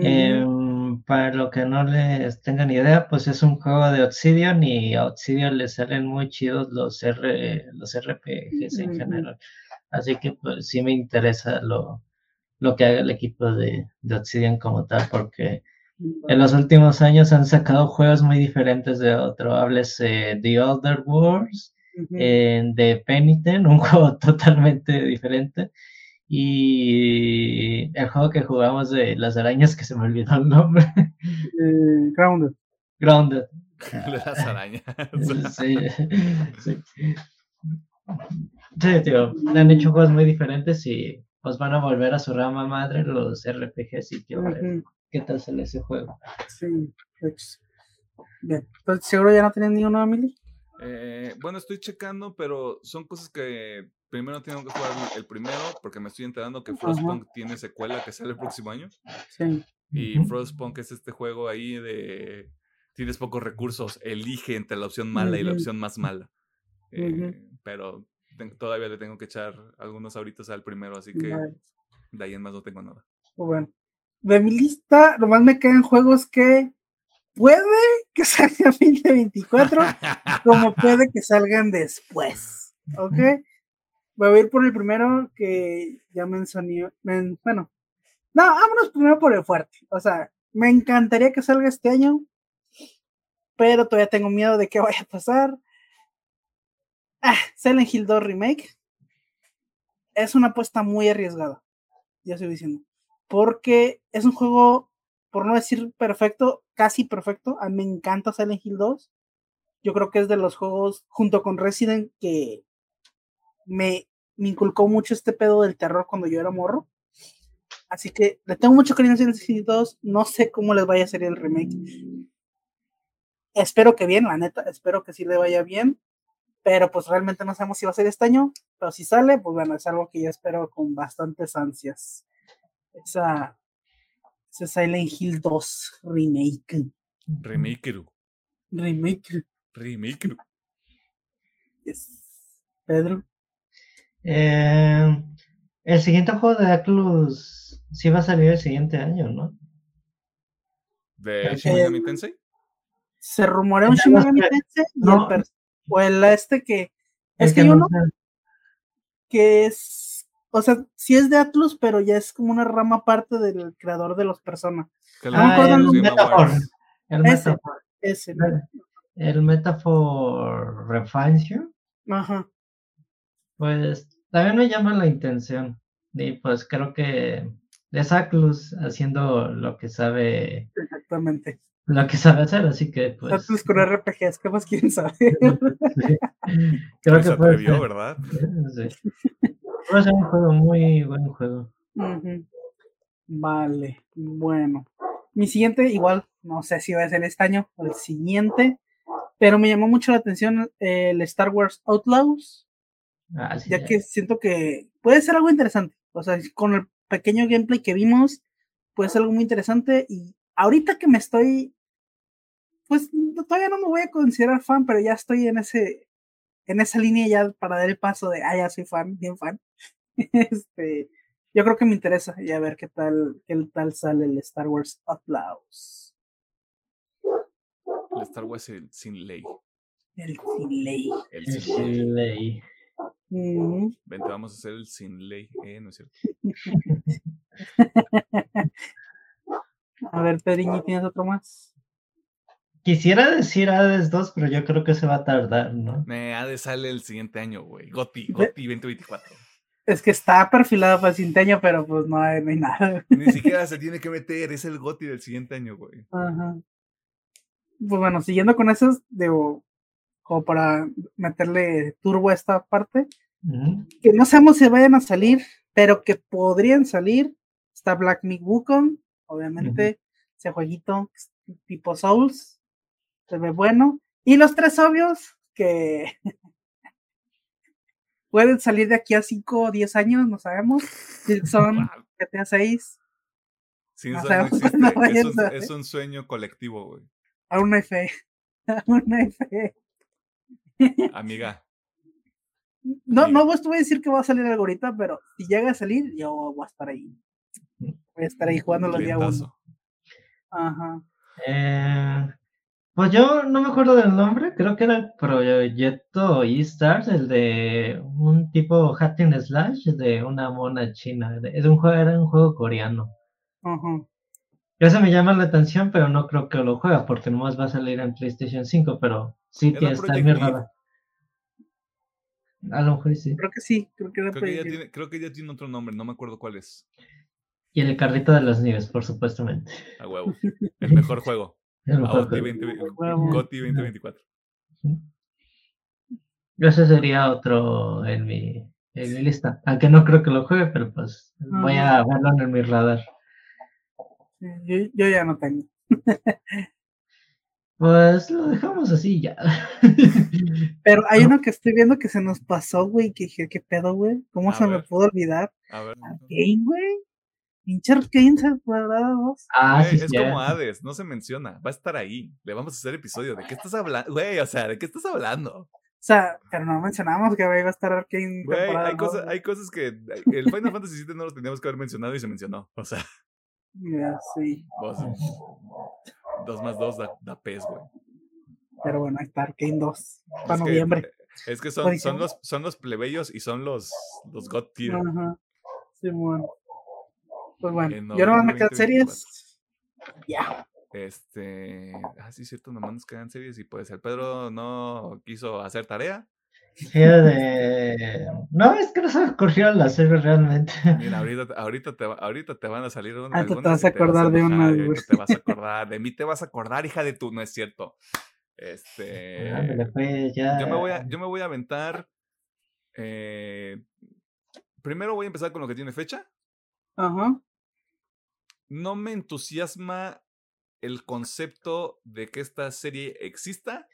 Em, para lo que no les tengan idea, pues es un juego de Obsidian y a Obsidian le salen muy chidos los, R, los RPGs en general. Así que pues sí me interesa lo, lo que haga el equipo de, de Obsidian como tal, porque en los últimos años han sacado juegos muy diferentes de otro. Hables de The Other Wars, de Penitent, un juego totalmente diferente. Y el juego que jugamos de las arañas, que se me olvidó el nombre.
Eh, Grounded.
Grounded.
Las arañas.
sí, sí. Sí, tío. Han hecho juegos muy diferentes y pues van a volver a su rama madre los RPGs y ver qué tal sale ese juego.
Sí, Bien. Entonces, ¿seguro ya no tienen ni uno, Emily?
Eh, bueno, estoy checando, pero son cosas que primero tengo que jugar el primero porque me estoy enterando que Frostpunk tiene secuela que sale el próximo año.
Sí.
Y Frostpunk es este juego ahí de tienes pocos recursos, elige entre la opción mala y la opción más mala. Eh, pero todavía le tengo que echar algunos ahorita al primero, así que de ahí en más no tengo nada.
Bueno, de mi lista nomás me quedan juegos que puede que salgan 2024 como puede que salgan después. ¿Ok? Voy a ir por el primero que ya mencioné. bueno, no, vámonos primero por el fuerte. O sea, me encantaría que salga este año, pero todavía tengo miedo de que vaya a pasar. Ah, Silent Hill 2 Remake es una apuesta muy arriesgada, ya estoy diciendo, porque es un juego, por no decir perfecto, casi perfecto. A mí me encanta Silent Hill 2. Yo creo que es de los juegos, junto con Resident, que me inculcó mucho este pedo del terror cuando yo era morro. Así que le tengo mucho cariño a Silent Hill 2. No sé cómo les vaya a salir el remake. Espero que bien, la neta, espero que sí le vaya bien. Pero pues realmente no sabemos si va a ser este año. Pero si sale, pues bueno, es algo que yo espero con bastantes ansias. Esa, ese Silent Hill 2 remake.
Remake.
Remake.
Remake.
Yes. Pedro.
Eh, el siguiente juego de Atlus sí va a salir el siguiente año, ¿no?
¿De
Eh,
Shin Megami Tensei?
Se rumorea un Shin Megami. Tensei y
No.
el o el este que es que hay
no
que es o sea, sí es de Atlus, pero ya es como una rama aparte del creador de los personas. No
Ah, el Metaphor.
Awards.
El
Ese.
Metaphor.
Ese.
El Metaphor Refancio.
Ajá.
Pues también me llama la intención. Y pues creo que es Atlus haciendo lo que sabe,
Exactamente.
lo que sabe hacer, así que pues.
Atlus con RPGs, ¿qué más quieren saber?
sí. Creo
Se
que puede
atrevió,
ser,
¿verdad?
sí. Puede ser un juego muy buen juego.
Ujú. Vale, bueno. Mi siguiente, igual, no sé si va a ser este año o el siguiente, pero me llamó mucho la atención el Star Wars Outlaws,
Ah, sí,
ya que siento que puede ser algo interesante. O sea, con el pequeño gameplay que vimos, puede ser algo muy interesante. Y ahorita que me estoy, pues todavía no me voy a considerar fan, pero ya estoy en ese, en esa línea ya para dar el paso de, ah, ya soy fan, bien fan. este, yo creo que me interesa ya ver qué tal, qué tal sale el Star Wars Outlaws.
El Star Wars el- sin ley.
El sin ley.
El sin ley. Vente, vamos a hacer el sin ley. Eh, no es cierto.
A ver, Pedriño, ¿tienes otro más?
Quisiera decir Hades 2, pero yo creo que se va a tardar, ¿no?
Me ha de sale el siguiente año, güey. Goti, Goti 2024.
Es que está perfilado para el cinteño, pero pues no hay, no hay nada.
Ni siquiera se tiene que meter, es el Goti del siguiente año, güey.
Ajá. Pues bueno, siguiendo con esos, digo, como para meterle turbo a esta parte, que no sabemos si vayan a salir, pero que podrían salir. Está Black Myth Wukong, obviamente, ese jueguito tipo Souls, se ve bueno. Y los tres obvios que pueden salir de aquí a 5 o 10 años, no sabemos. Silksong,
Wow.
GTA 6,
Sin
No
no
sabemos cuándo
Es un,
a-
es un sueño colectivo, güey.
aún no hay fe. Aún no hay fe.
Amiga,
No,
Amiga.
no voy a decir que va a salir algo ahorita, pero si llega a salir, yo voy a estar ahí. Voy a estar ahí jugando los días uno. Ajá.
Eh, pues yo no me acuerdo del nombre, creo que era el proyecto E-Stars, el de un tipo and slash de una mona china. Es un juego, era un juego coreano.
Ajá.
Ese me llama la atención, pero no creo que lo juegue porque nomás va a salir en PlayStation 5, pero sí que está en
Project
mi
Eve.
radar. A lo mejor sí.
Creo que sí, creo que era
Creo que, ya tiene, creo que ya tiene otro nombre, no me acuerdo cuál es.
Y el carrito de las nieves, por supuestamente.
A huevo. El mejor juego. Goti
juego.
20,
huevo.
Goti 2024.
Ese sería otro en mi, en mi lista. Aunque no creo que lo juegue, pero pues voy a verlo en mi radar.
Yo, yo ya no tengo.
Pues lo dejamos así ya.
Pero hay uno que estoy viendo que se nos pasó, güey, que dije, ¿qué pedo, güey? ¿Cómo
A
se me pudo olvidar?
A ver.
Güey. Pinche Arkane se cuadrada dos.
ah,
Güey,
sí,
es como Hades, no se menciona. Va a estar ahí. Le vamos a hacer episodio. ¿De qué estás hablando? Güey, o sea, ¿de qué estás hablando?
O sea, pero no mencionamos que iba a estar Arkane
Güey, hay,
güey.
hay cosas que el Final Fantasy VII no lo teníamos que haber mencionado y se mencionó. O sea,
Ya, sí.
vos, dos más dos da, da pez, güey.
Pero bueno, ahí está Arkane 2
Es
para
que-
noviembre.
Es que son, son, los, son los plebeyos y son los, los God Tier.
Ajá. Sí, bueno. Pues bueno,
En
yo nomás me quedan
2024.
series. Ya.
Este. Ah, sí, cierto, nomás nos quedan series y pues el Pedro no quiso hacer tarea.
Sí, de... No, es que no se me ocurrió la serie realmente.
Mira, ahorita, ahorita, te, va- ahorita te van a salir
Ah, tú te
algunas
vas a
te vas
acordar de
ahorita
güey.
te vas a acordar. De mí te vas a acordar, hija de tú, no es cierto. Este.
Ándale, pues, ya.
Yo me voy a, yo me voy a aventar. eh, primero voy a empezar con lo que tiene fecha.
Ajá.
No me entusiasma el concepto de que esta serie exista,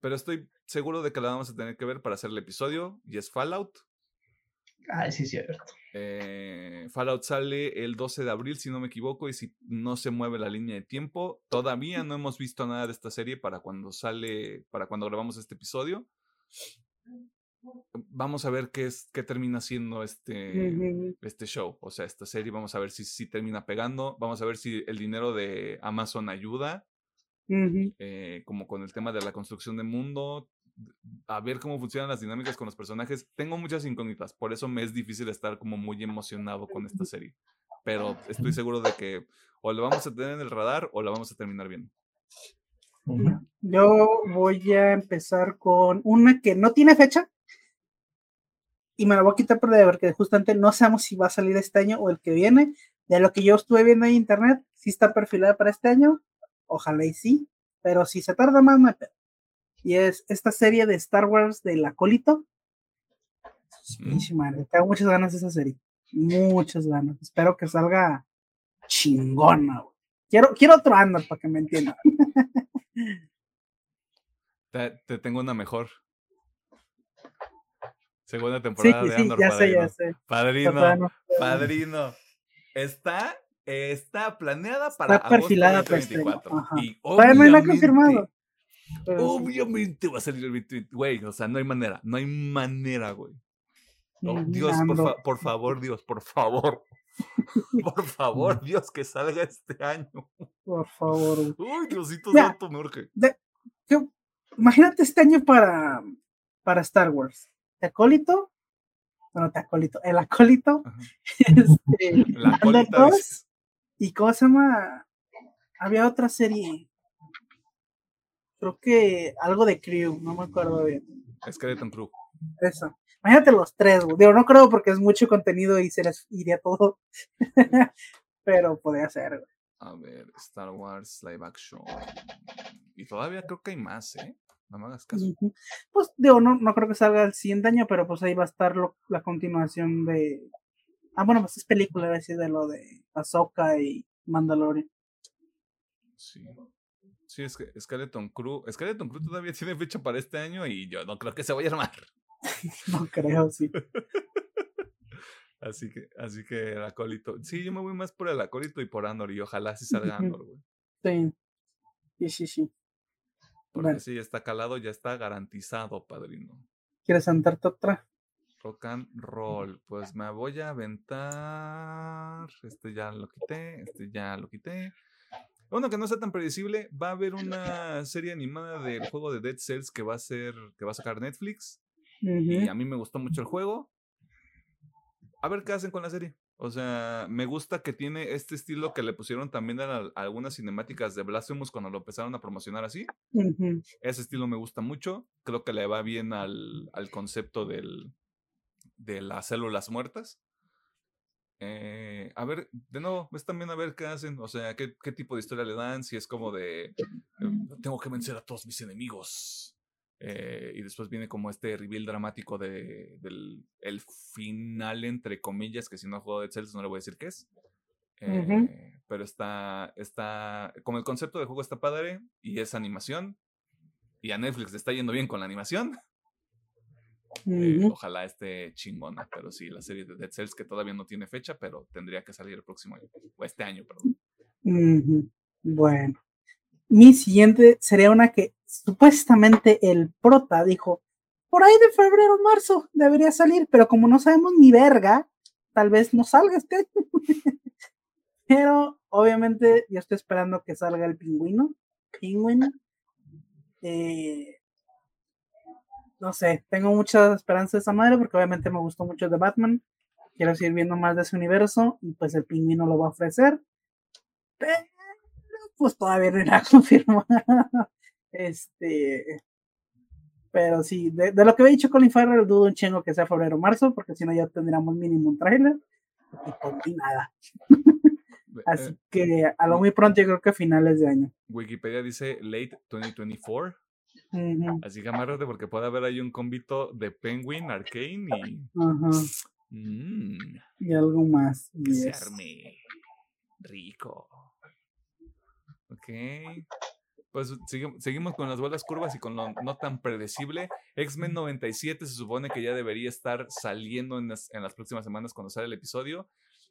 pero estoy seguro de que la vamos a tener que ver para hacer el episodio y es Fallout.
Ah, sí, cierto.
Eh, Fallout sale el 12 de abril, si no me equivoco, y si no se mueve la línea de tiempo, todavía no hemos visto nada de esta serie para cuando sale, para cuando grabamos este episodio. Vamos a ver qué es, qué termina siendo este,
Ujú.
este show, o sea, esta serie. Vamos a ver si, si termina pegando, vamos a ver si el dinero de Amazon ayuda,
Ujú.
eh, como con el tema de la construcción de mundo, a ver cómo funcionan las dinámicas con los personajes. Tengo muchas incógnitas, por eso me es difícil estar como muy emocionado con esta serie. Pero estoy seguro de que o lo vamos a tener en el radar o la vamos a terminar viendo.
Yo voy a empezar con una que no tiene fecha. Y me la voy a quitar por de porque justamente no sabemos si va a salir este año o el que viene. De lo que yo estuve viendo en internet, sí está perfilada para este año. Ojalá y sí. Pero si se tarda más, no hay pedo. Y es esta serie de Star Wars del acólito. Madre, Tengo muchas ganas de esa serie. Muchas ganas. Espero que salga chingona. güey. Quiero, quiero otro Andor para que me entiendan.
Te, te tengo una mejor. Segunda
Sí,
temporada de
sí,
Andor,
sé,
padrino.
ya sé. Pero
Padrino. Está, está planeada para
Está perfilada para este año,
2024.
ajá.
Y
no
obviamente-
confirmado. Pero sí.
Obviamente va a salir el 2020. Güey, o sea, no hay manera. No hay manera, güey. Oh, Dios, por, fa- por favor, Dios, por favor. Por favor, Dios, que salga este año.
Por favor. güey.
Uy, Diosito
Ya.
santo, me urge.
¿Qué- Imagínate este año para, para Star Wars. ¿Te acólito? Bueno, te acólito. El acólito. Este,
La
Andor
colita
2,
dices.
¿Y cómo se llama? Había otra serie. Creo que algo de Crew, no me acuerdo bien.
Skeleton Crew.
Eso. Imagínate los tres, güey. Digo, no creo porque es mucho contenido y se les iría todo. Pero podría ser, güey.
A ver, Star Wars live action. Y todavía creo que hay más, ¿eh? No me hagas caso.
Ujú. Pues digo, no, no creo que salga el siguiente año, pero pues ahí va a estar lo- la continuación de. Ah, bueno, pues es película, a decir, de lo de Ahsoka y Mandalorian.
Sí. Sí, es que Skeleton Crew. Skeleton Crew todavía tiene fecha para este año y yo no creo que se vaya a armar.
No creo, sí.
Así que, así que el acólito. Sí, yo me voy más por el acólito y por Andor y ojalá sí salga. Andor, güey.
Sí. Sí, sí, sí.
Porque
Bueno.
si ya está calado, ya está garantizado, padrino.
¿Quieres sentarte otra?
Rock and roll. Pues me voy a aventar. Este ya lo quité. Este ya lo quité. Uno que no sea tan predecible. Va a haber una serie animada del juego de Dead Cells que va a ser. que va a sacar Netflix. Y a mí me gustó mucho el juego. A ver qué hacen con la serie. O sea, me gusta que tiene este estilo que le pusieron también a, la- a algunas cinemáticas de Blasphemous cuando lo empezaron a promocionar así. Ese estilo me gusta mucho. Creo que le va bien al, al concepto del, de las células muertas. Eh, a ver, de nuevo, es también a ver qué hacen. O sea, qué, qué tipo de historia le dan. Si es como de eh, tengo que vencer a todos mis enemigos. Eh, y después viene como este reveal dramático de, del el final, entre comillas, que si no juego Dead Cells no le voy a decir qué es. Eh, Pero está, está, como el concepto del juego está padre y es animación. Y a Netflix le está yendo bien con la animación. eh, ojalá esté chingona. Pero sí, la serie de Dead Cells que todavía no tiene fecha, pero tendría que salir el próximo año. O este año, perdón.
Bueno. Mi siguiente sería una que supuestamente el prota dijo, por ahí de febrero o marzo debería salir, pero como no sabemos ni verga, tal vez no salga este pero obviamente yo estoy esperando que salga el pingüino. Penguin. Eh, no sé, tengo mucha esperanza de esa madre porque obviamente me gustó mucho de Batman. Quiero seguir viendo más de ese universo y pues el pingüino lo va a ofrecer. Pues todavía no era confirmado. Este. Pero sí, de, de lo que había dicho Colin Farrell, dudo un chingo que sea febrero o marzo, porque si no ya tendríamos mínimo un trailer. Y pues nada.
Eh,
Así que a lo muy pronto yo creo que a finales de año.
Wikipedia dice late 2024.
Ujú,
Así que amárrate porque puede haber ahí un convito de Penguin, Arcane y.
ajá,
Mmm,
Y algo más. yes.
Rico. Ok. Pues sigue- seguimos con las bolas curvas y con lo no tan predecible. X-Men 97 se supone que ya debería estar saliendo en las, en las próximas semanas cuando sale el episodio.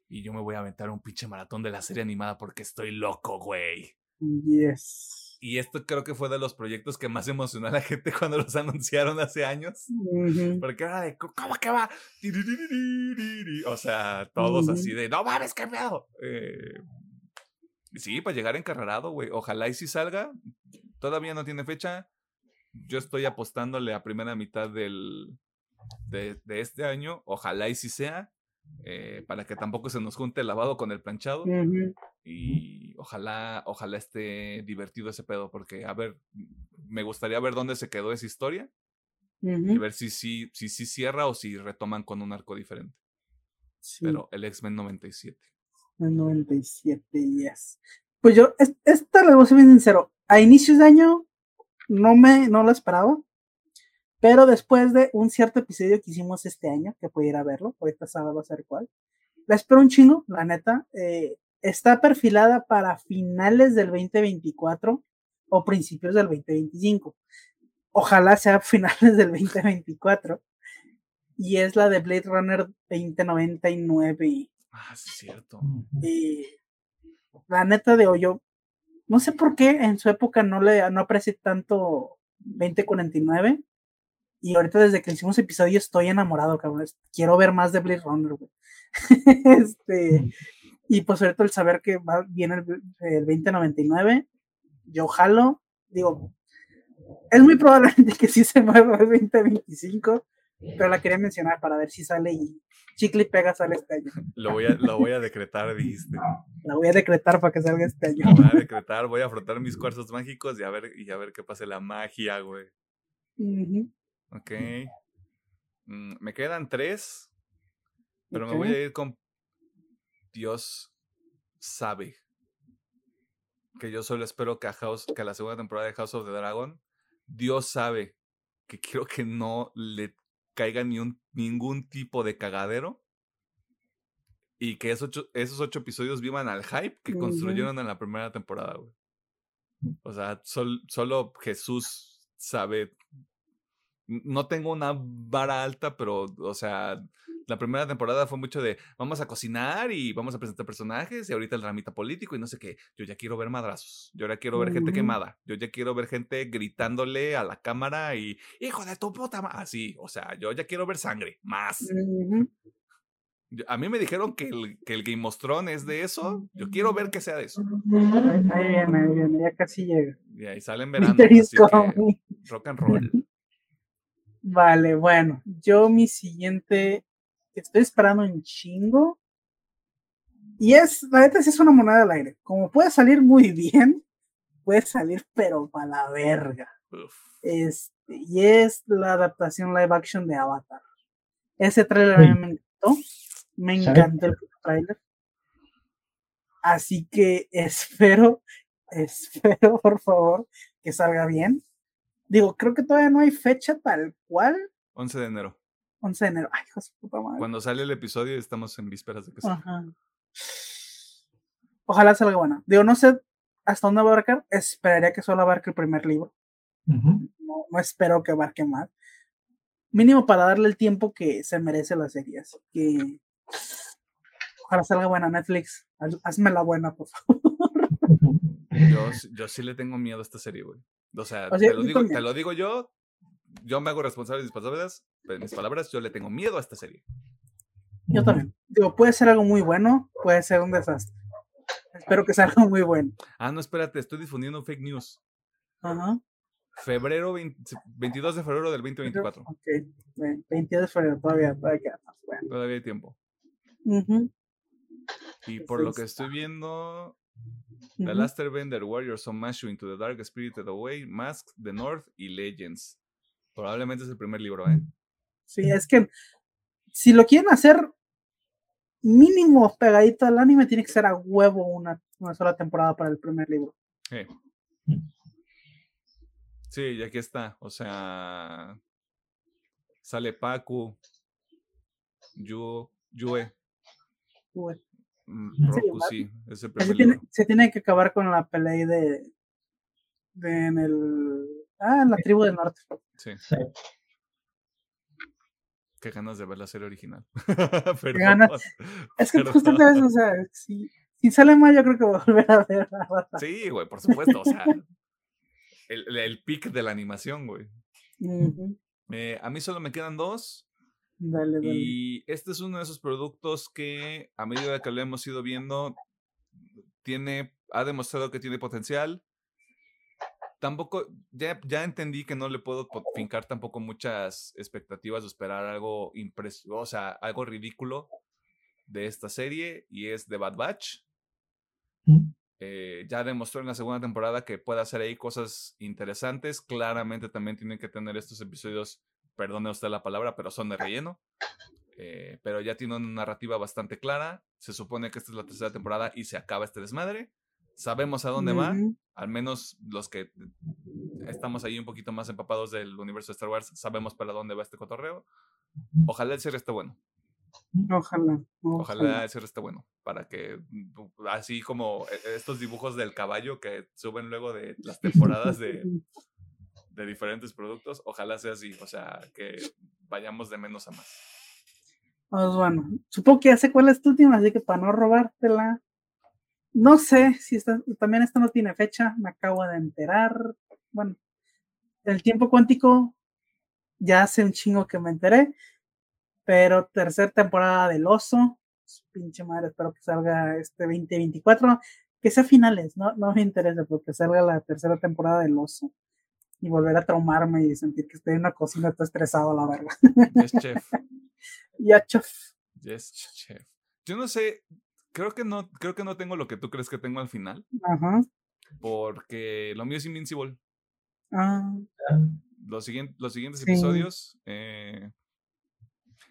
Y yo me voy a aventar un pinche maratón de la serie animada porque estoy loco, güey.
Yes.
Y esto creo que fue de los proyectos que más emocionó a la gente cuando los anunciaron hace años.
Ujú,
Porque era de, "¿Cómo- ¿cómo que va? O sea, todos
Ujú.
así de, no mames, qué pedo. Eh, sí, para llegar encarrerado, güey. Ojalá y si salga. Todavía no tiene fecha. Yo estoy apostándole a primera mitad del, de, de este año. Ojalá y si sea. eh, para que tampoco se nos junte el lavado con el planchado. Y ojalá, ojalá esté divertido ese pedo. Porque, a ver, me gustaría ver dónde se quedó esa historia y ver si sí si, si, cierra o si retoman con un arco diferente.
sí,
Pero el X-Men 97.
El 97, yes. Pues yo, es- esta le voy a ser bien sincero. A inicios de año no me, no lo esperaba. Pero después de un cierto episodio que hicimos este año, que a verlo, ahorita sabe va a ser cuál. La espero un chingo, la neta. eh, está perfilada para finales del 2024 o principios del 2025. Ojalá sea finales del 2024. Y es la de Blade Runner 2099.
Ah, sí, es cierto.
Y la neta de hoyo, no sé por qué en su época no le no aprecié tanto 2049. Y ahorita desde que hicimos episodio estoy enamorado, cabrón. Quiero ver más de Blade Runner, güey. este, y pues ahorita el saber que va, viene el, el 2099, yo jalo, digo, es muy probablemente que sí se mueva el 2025, pero la quería mencionar para ver si sale y chicle y pega sale este año.
Lo voy a, lo voy a decretar, dijiste.
La voy a decretar para que salga este año.
Lo voy a decretar, voy a frotar mis cuarzos mágicos y a ver, y a ver qué pase la magia, güey.
Ujú,
Ok. Mm, me quedan tres, pero me
ok.
voy a ir con Dios sabe. Que yo solo espero que a, House, que a la segunda temporada de House of the Dragon, Dios sabe que quiero que no le caiga ni un, ningún tipo de cagadero. Y que esos ocho, esos ocho episodios vivan al hype que construyeron en la primera temporada, güey. O sea, sol- solo Jesús sabe. No tengo una vara alta, pero, o sea, la primera temporada fue mucho de vamos a cocinar y vamos a presentar personajes y ahorita el ramita político y no sé qué. Yo ya quiero ver madrazos. Yo ya quiero ver gente
Ujú.
quemada. Yo ya quiero ver gente gritándole a la cámara y hijo de tu puta ma-". Así, o sea, yo ya quiero ver sangre. Más.
Ujú.
Yo- A mí me dijeron que el, que el Game of Thrones es de eso. Yo quiero ver que sea de eso.
Ahí viene, ahí viene, ya casi llega.
Y ahí sale en verano. Así que rock and roll.
Vale, bueno, yo mi siguiente, estoy esperando un chingo. Y es, la neta, sí es una moneda al aire. Como puede salir muy bien, puede salir, pero para la verga.
Uf.
Este, y es la adaptación live action de Avatar. Ese trailer a mí me encantó. Me encantó el trailer. Así que espero, espero, por favor, que salga bien. Digo, creo que todavía no hay fecha tal cual.
11 de enero.
11 de enero. Ay, hijo de puta madre.
Cuando sale el episodio estamos en vísperas de que salga.
Ajá. Ojalá salga buena. Digo, no sé hasta dónde va a abarcar. Esperaría que solo abarque el primer libro. No, no espero que abarque más. Mínimo para darle el tiempo que se merece la serie. Así que ojalá salga buena Netflix. haz- Hazme la buena, por favor.
Yo, sí- yo sí le tengo miedo a esta serie, güey. O sea,
O sea,
te, lo
yo
digo, te
también.
lo digo yo. Yo me hago responsable de mis palabras. De mis palabras, yo le tengo miedo a esta serie.
Yo también. Digo, puede ser algo muy bueno, puede ser un desastre. Espero que salga muy bueno.
Ah, no, espérate, estoy difundiendo fake news.
Ajá.
Febrero 20 22 de febrero del 2024.
Ok. bueno, 22 de febrero todavía, todavía queda más. Bueno.
Todavía hay tiempo. Y por lo que estoy viendo, The
ujú.
Last Airbender, Warriors on Mashu into the Dark Spirited Away, Mask, The North y Legends. Probablemente es el primer libro, ¿eh?
Sí, es que si lo quieren hacer mínimo pegadito al anime, tiene que ser a huevo una, una sola temporada para el primer libro.
Eh, Sí, y aquí está. O sea, sale Pacu, Yu, Yue.
Yue.
Mm,
Sí,
Roku, sí, es el
Se
primer
tiene,
libro.
se tiene que acabar con la pelea de, de en el ah, en la tribu del norte.
Sí,
Sí.
qué ganas de ver la serie original.
ganas.
Perdón,
Es que
perdón.
justamente o sea, si, si sale mal, yo creo que voy a volver a ver Avatar.
Sí, güey, por supuesto. O sea, el, el pic de la animación, güey. Eh, a mí solo me quedan dos.
Dale, dale.
Y este es uno de esos productos que a medida que lo hemos ido viendo, tiene, ha demostrado que tiene potencial. Tampoco, ya, ya entendí que no le puedo fincar tampoco muchas expectativas o esperar algo impres o sea, algo ridículo de esta serie y es The Bad Batch.
Mm.
Eh, ya demostró en la segunda temporada que puede hacer ahí cosas interesantes. Claramente también tienen que tener estos episodios, perdone usted la palabra, pero son de relleno. Eh, pero ya tiene una narrativa bastante clara. Se supone que esta es la tercera temporada y se acaba este desmadre. Sabemos a dónde va,
Ujú.
al menos los que estamos ahí un poquito más empapados del universo de Star Wars, sabemos para dónde va este cotorreo. Ojalá el cierre esté bueno.
Ojalá.
Ojalá el cierre esté bueno. Para que, mm, así como eh, estos dibujos del caballo que suben luego de las temporadas de, de diferentes productos, ojalá sea así. O sea, que vayamos de menos a más.
Pues bueno, supongo que ya sé cuál es tu última, así que para no robártela. No sé si también esta no tiene fecha, me acabo de enterar. Bueno, el tiempo cuántico ya hace un chingo que me enteré, pero tercera temporada del oso, pinche madre, espero que salga este 2024, que sea finales, no, no me interesa porque salga la tercera temporada del oso y volver a traumarme y sentir que estoy en una cocina todo estresado la verga.
Yes, chef.
ya, chef.
Yes, chef. Yo no sé, creo que no, creo que no tengo lo que tú crees que tengo al final,
Ajá.
porque lo mío es Invincible.
Ah,
Los, siguientes los siguientes
Sí.
episodios, eh,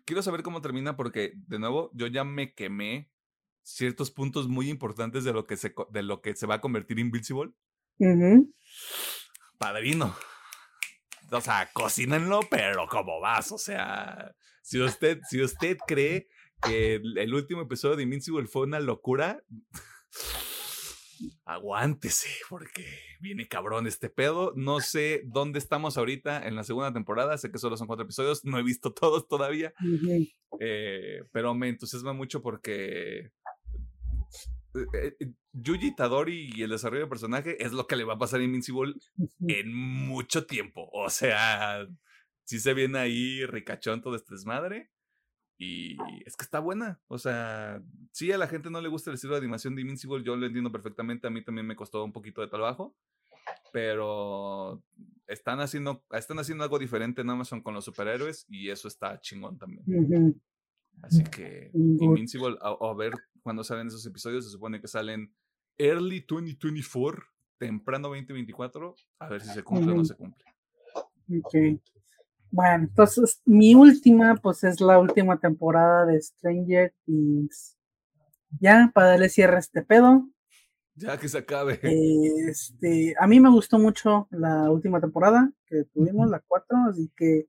quiero saber cómo termina, porque de nuevo, yo ya me quemé ciertos puntos muy importantes de lo que se, de lo que se va a convertir Invincible.
ujú.
Padrino. O sea, cocínenlo, pero como vas. O sea, si usted, si usted cree que el el último episodio de Invincible fue una locura, aguántese, porque viene cabrón este pedo. No sé dónde estamos ahorita en la segunda temporada. Sé que solo son cuatro episodios. No he visto todos todavía. Eh, pero me entusiasma mucho porque. eh, eh, Yuji Tadori y el desarrollo del personaje es lo que le va a pasar a Invincible en mucho tiempo. O sea, sí se viene ahí ricachón todo este desmadre. Y es que está buena. O sea, sí a la gente no le gusta el estilo de animación de Invincible, yo lo entiendo perfectamente. A mí también me costó un poquito de trabajo. Pero están haciendo, están haciendo algo diferente en Amazon con los superhéroes y eso está chingón también. Así que. Invincible, a, a ver cuándo salen esos episodios. Se supone que salen early 2024, temprano 2024. A ver si se cumple o no se cumple.
Ok. Bueno, entonces mi última, pues es la última temporada de Stranger Things. Ya, para darle cierre a este pedo.
Ya que se acabe.
Este, a mí me gustó mucho la última temporada que tuvimos, la 4, así que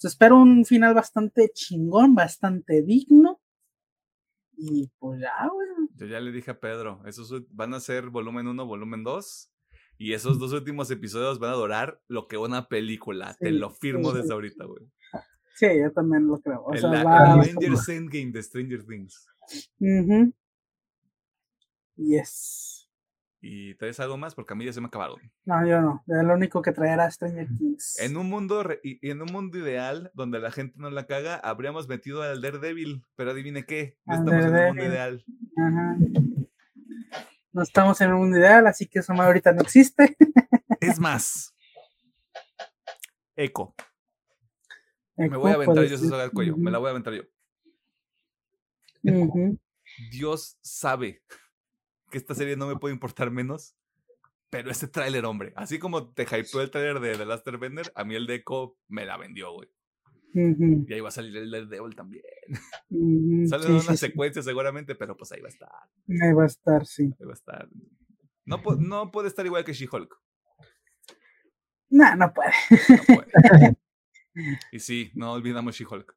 pues, espero un final bastante chingón, bastante digno. Y pues ya, güey.
Yo ya le dije a Pedro, esos van a ser volumen 1, volumen 2. Y esos dos últimos episodios van a durar lo que una película. Te lo firmo
sí,
desde
sí.
ahorita, güey.
Sí, yo también lo creo. O
El,
sea,
Avengers Endgame de Stranger Things.
Ujú. Yes.
¿Y traes algo más? Porque a mí ya se me acabaron.
No, yo no. Yo Lo único que traerá Stranger Things.
En un mundo re- en un mundo ideal donde la gente no la caga, habríamos metido al Daredevil, pero adivine qué, no estamos en un mundo ideal.
Ajá. No estamos en un mundo ideal, así que eso ahorita no existe.
Es más, Eco, me voy a aventar yo soga al cuello, me la voy a aventar yo. Dios sabe que esta serie no me puede importar menos, pero ese tráiler, hombre, así como te hypeó el tráiler de The Last Airbender, a mí el de Echo me la vendió, güey. Y ahí va a salir el Daredevil también. Sale
Sí,
en
sí,
una
sí.
secuencia seguramente, pero pues ahí va a estar,
Ahí va a estar, sí.
ahí va a estar. No, no puede estar igual que She-Hulk.
No, no puede.
No puede. y sí, no olvidamos She-Hulk.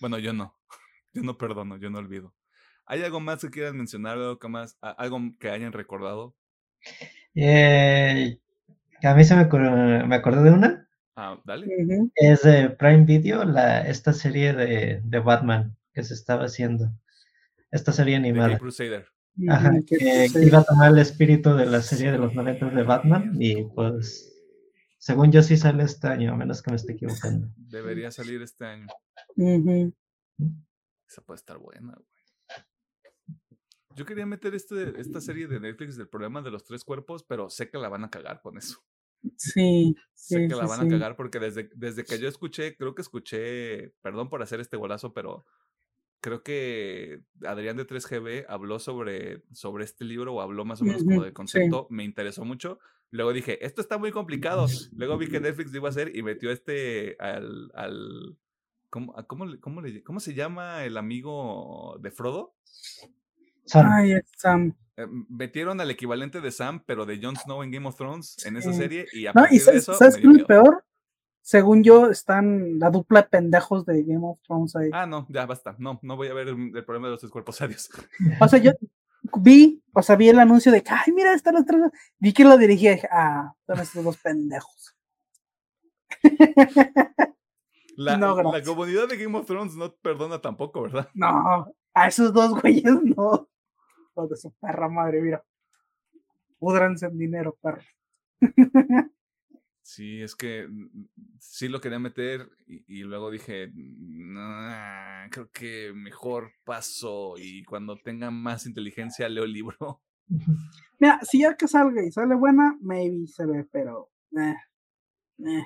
Bueno, yo no. Yo no perdono, yo no olvido. ¿Hay algo más que quieran mencionar? ¿Algo que, más, algo que hayan recordado?
Eh, a mí se me, me acordé de una.
Ah, dale.
Es de Prime Video, la, esta serie de, de Batman que se estaba haciendo. Esta serie animada.
Crusader.
Ajá, que, iba a tomar el espíritu de la serie de los 90 de Batman y pues según yo sí sale este año, a menos que me esté equivocando.
Debería salir este año. Esa puede estar buena, güey. Yo quería meter este, esta serie de Netflix del problema de los tres cuerpos, pero sé que la van a cagar con eso.
Sí.
Sé que la van a cagar porque desde, desde que yo escuché, creo que escuché, perdón por hacer este golazo, pero creo que Adrián de 3GB habló sobre, sobre este libro o habló más o menos como de concepto, me interesó mucho. Luego dije, esto está muy complicado. Luego vi que Netflix lo iba a hacer y metió este al... al ¿cómo, cómo, cómo, ¿Cómo se llama el amigo de Frodo?
Ay, Sam.
Eh, metieron al equivalente de Sam, pero de Jon Snow en Game of Thrones en esa serie. Y a
no, y
sabes,
de eso, ¿sabes qué es lo peor? Según yo, están la dupla de pendejos de Game of Thrones ahí.
Ah, no, ya basta. No, no voy a ver el, problema de los tres cuerpos. Adiós.
O sea, yo vi, o sea, vi el anuncio de que, ay, mira, están los tres. Vi que lo dirigía y dije, ah, son estos dos pendejos.
La, la comunidad de Game of Thrones no perdona tampoco, ¿verdad?
No, a esos dos güeyes no. Los de su perra madre, mira. Pudranse en dinero, perro.
Sí, es que mm, sí lo quería meter y, luego dije, creo que mejor paso y cuando tenga más inteligencia leo el libro.
Mira, si ya que salga y sale buena, maybe se ve, pero... Eh, eh.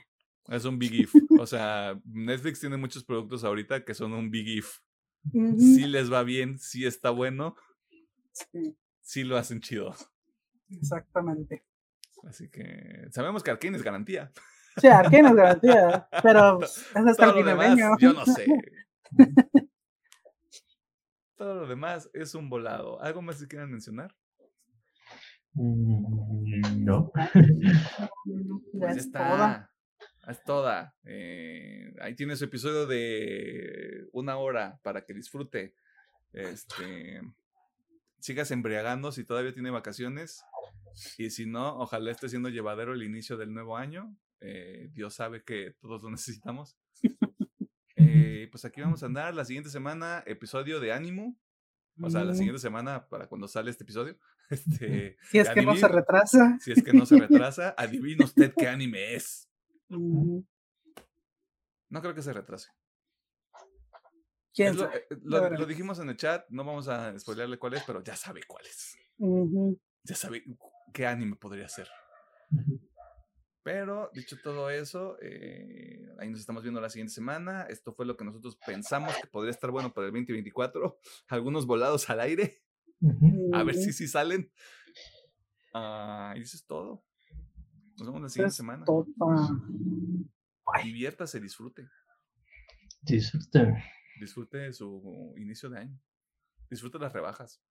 Es un big if. O sea, Netflix tiene muchos productos ahorita que son un big if. Si les va bien, si está bueno, sí. lo hacen chido.
Exactamente.
Así que sabemos que Arkane es garantía.
Sí, Arkane es garantía, pero es hasta
Todo lo demás, yo no sé. Todo lo demás es un volado. ¿Algo más que quieran mencionar?
Mm, no.
Pues está. Es toda. Eh, ahí tiene su episodio de una hora para que disfrute. Este, sigas embriagando si todavía tiene vacaciones. Y si no, ojalá esté siendo llevadero el inicio del nuevo año. Eh, Dios sabe que todos lo necesitamos. Eh, pues aquí vamos a andar. La siguiente semana, episodio de ánimo. O sea, la mm. siguiente semana para cuando sale este episodio. Este,
si es que no se retrasa.
Si es que no se retrasa, adivina usted qué anime es. No creo que se retrase.
¿Quién
lo, eh, lo, dijimos en el chat, no vamos a spoilearle cuál es, pero ya sabe cuál es. Ya sabe qué anime podría ser. Pero, dicho todo eso, eh, ahí nos estamos viendo la siguiente semana. Esto fue lo que nosotros pensamos que podría estar bueno para el 2024. Algunos volados al aire. A ver si sí salen. Ah, y eso es todo. Nos vemos la siguiente semana. Diviértase, disfrute.
Disfrute.
Disfrute su inicio de año. Disfrute las rebajas.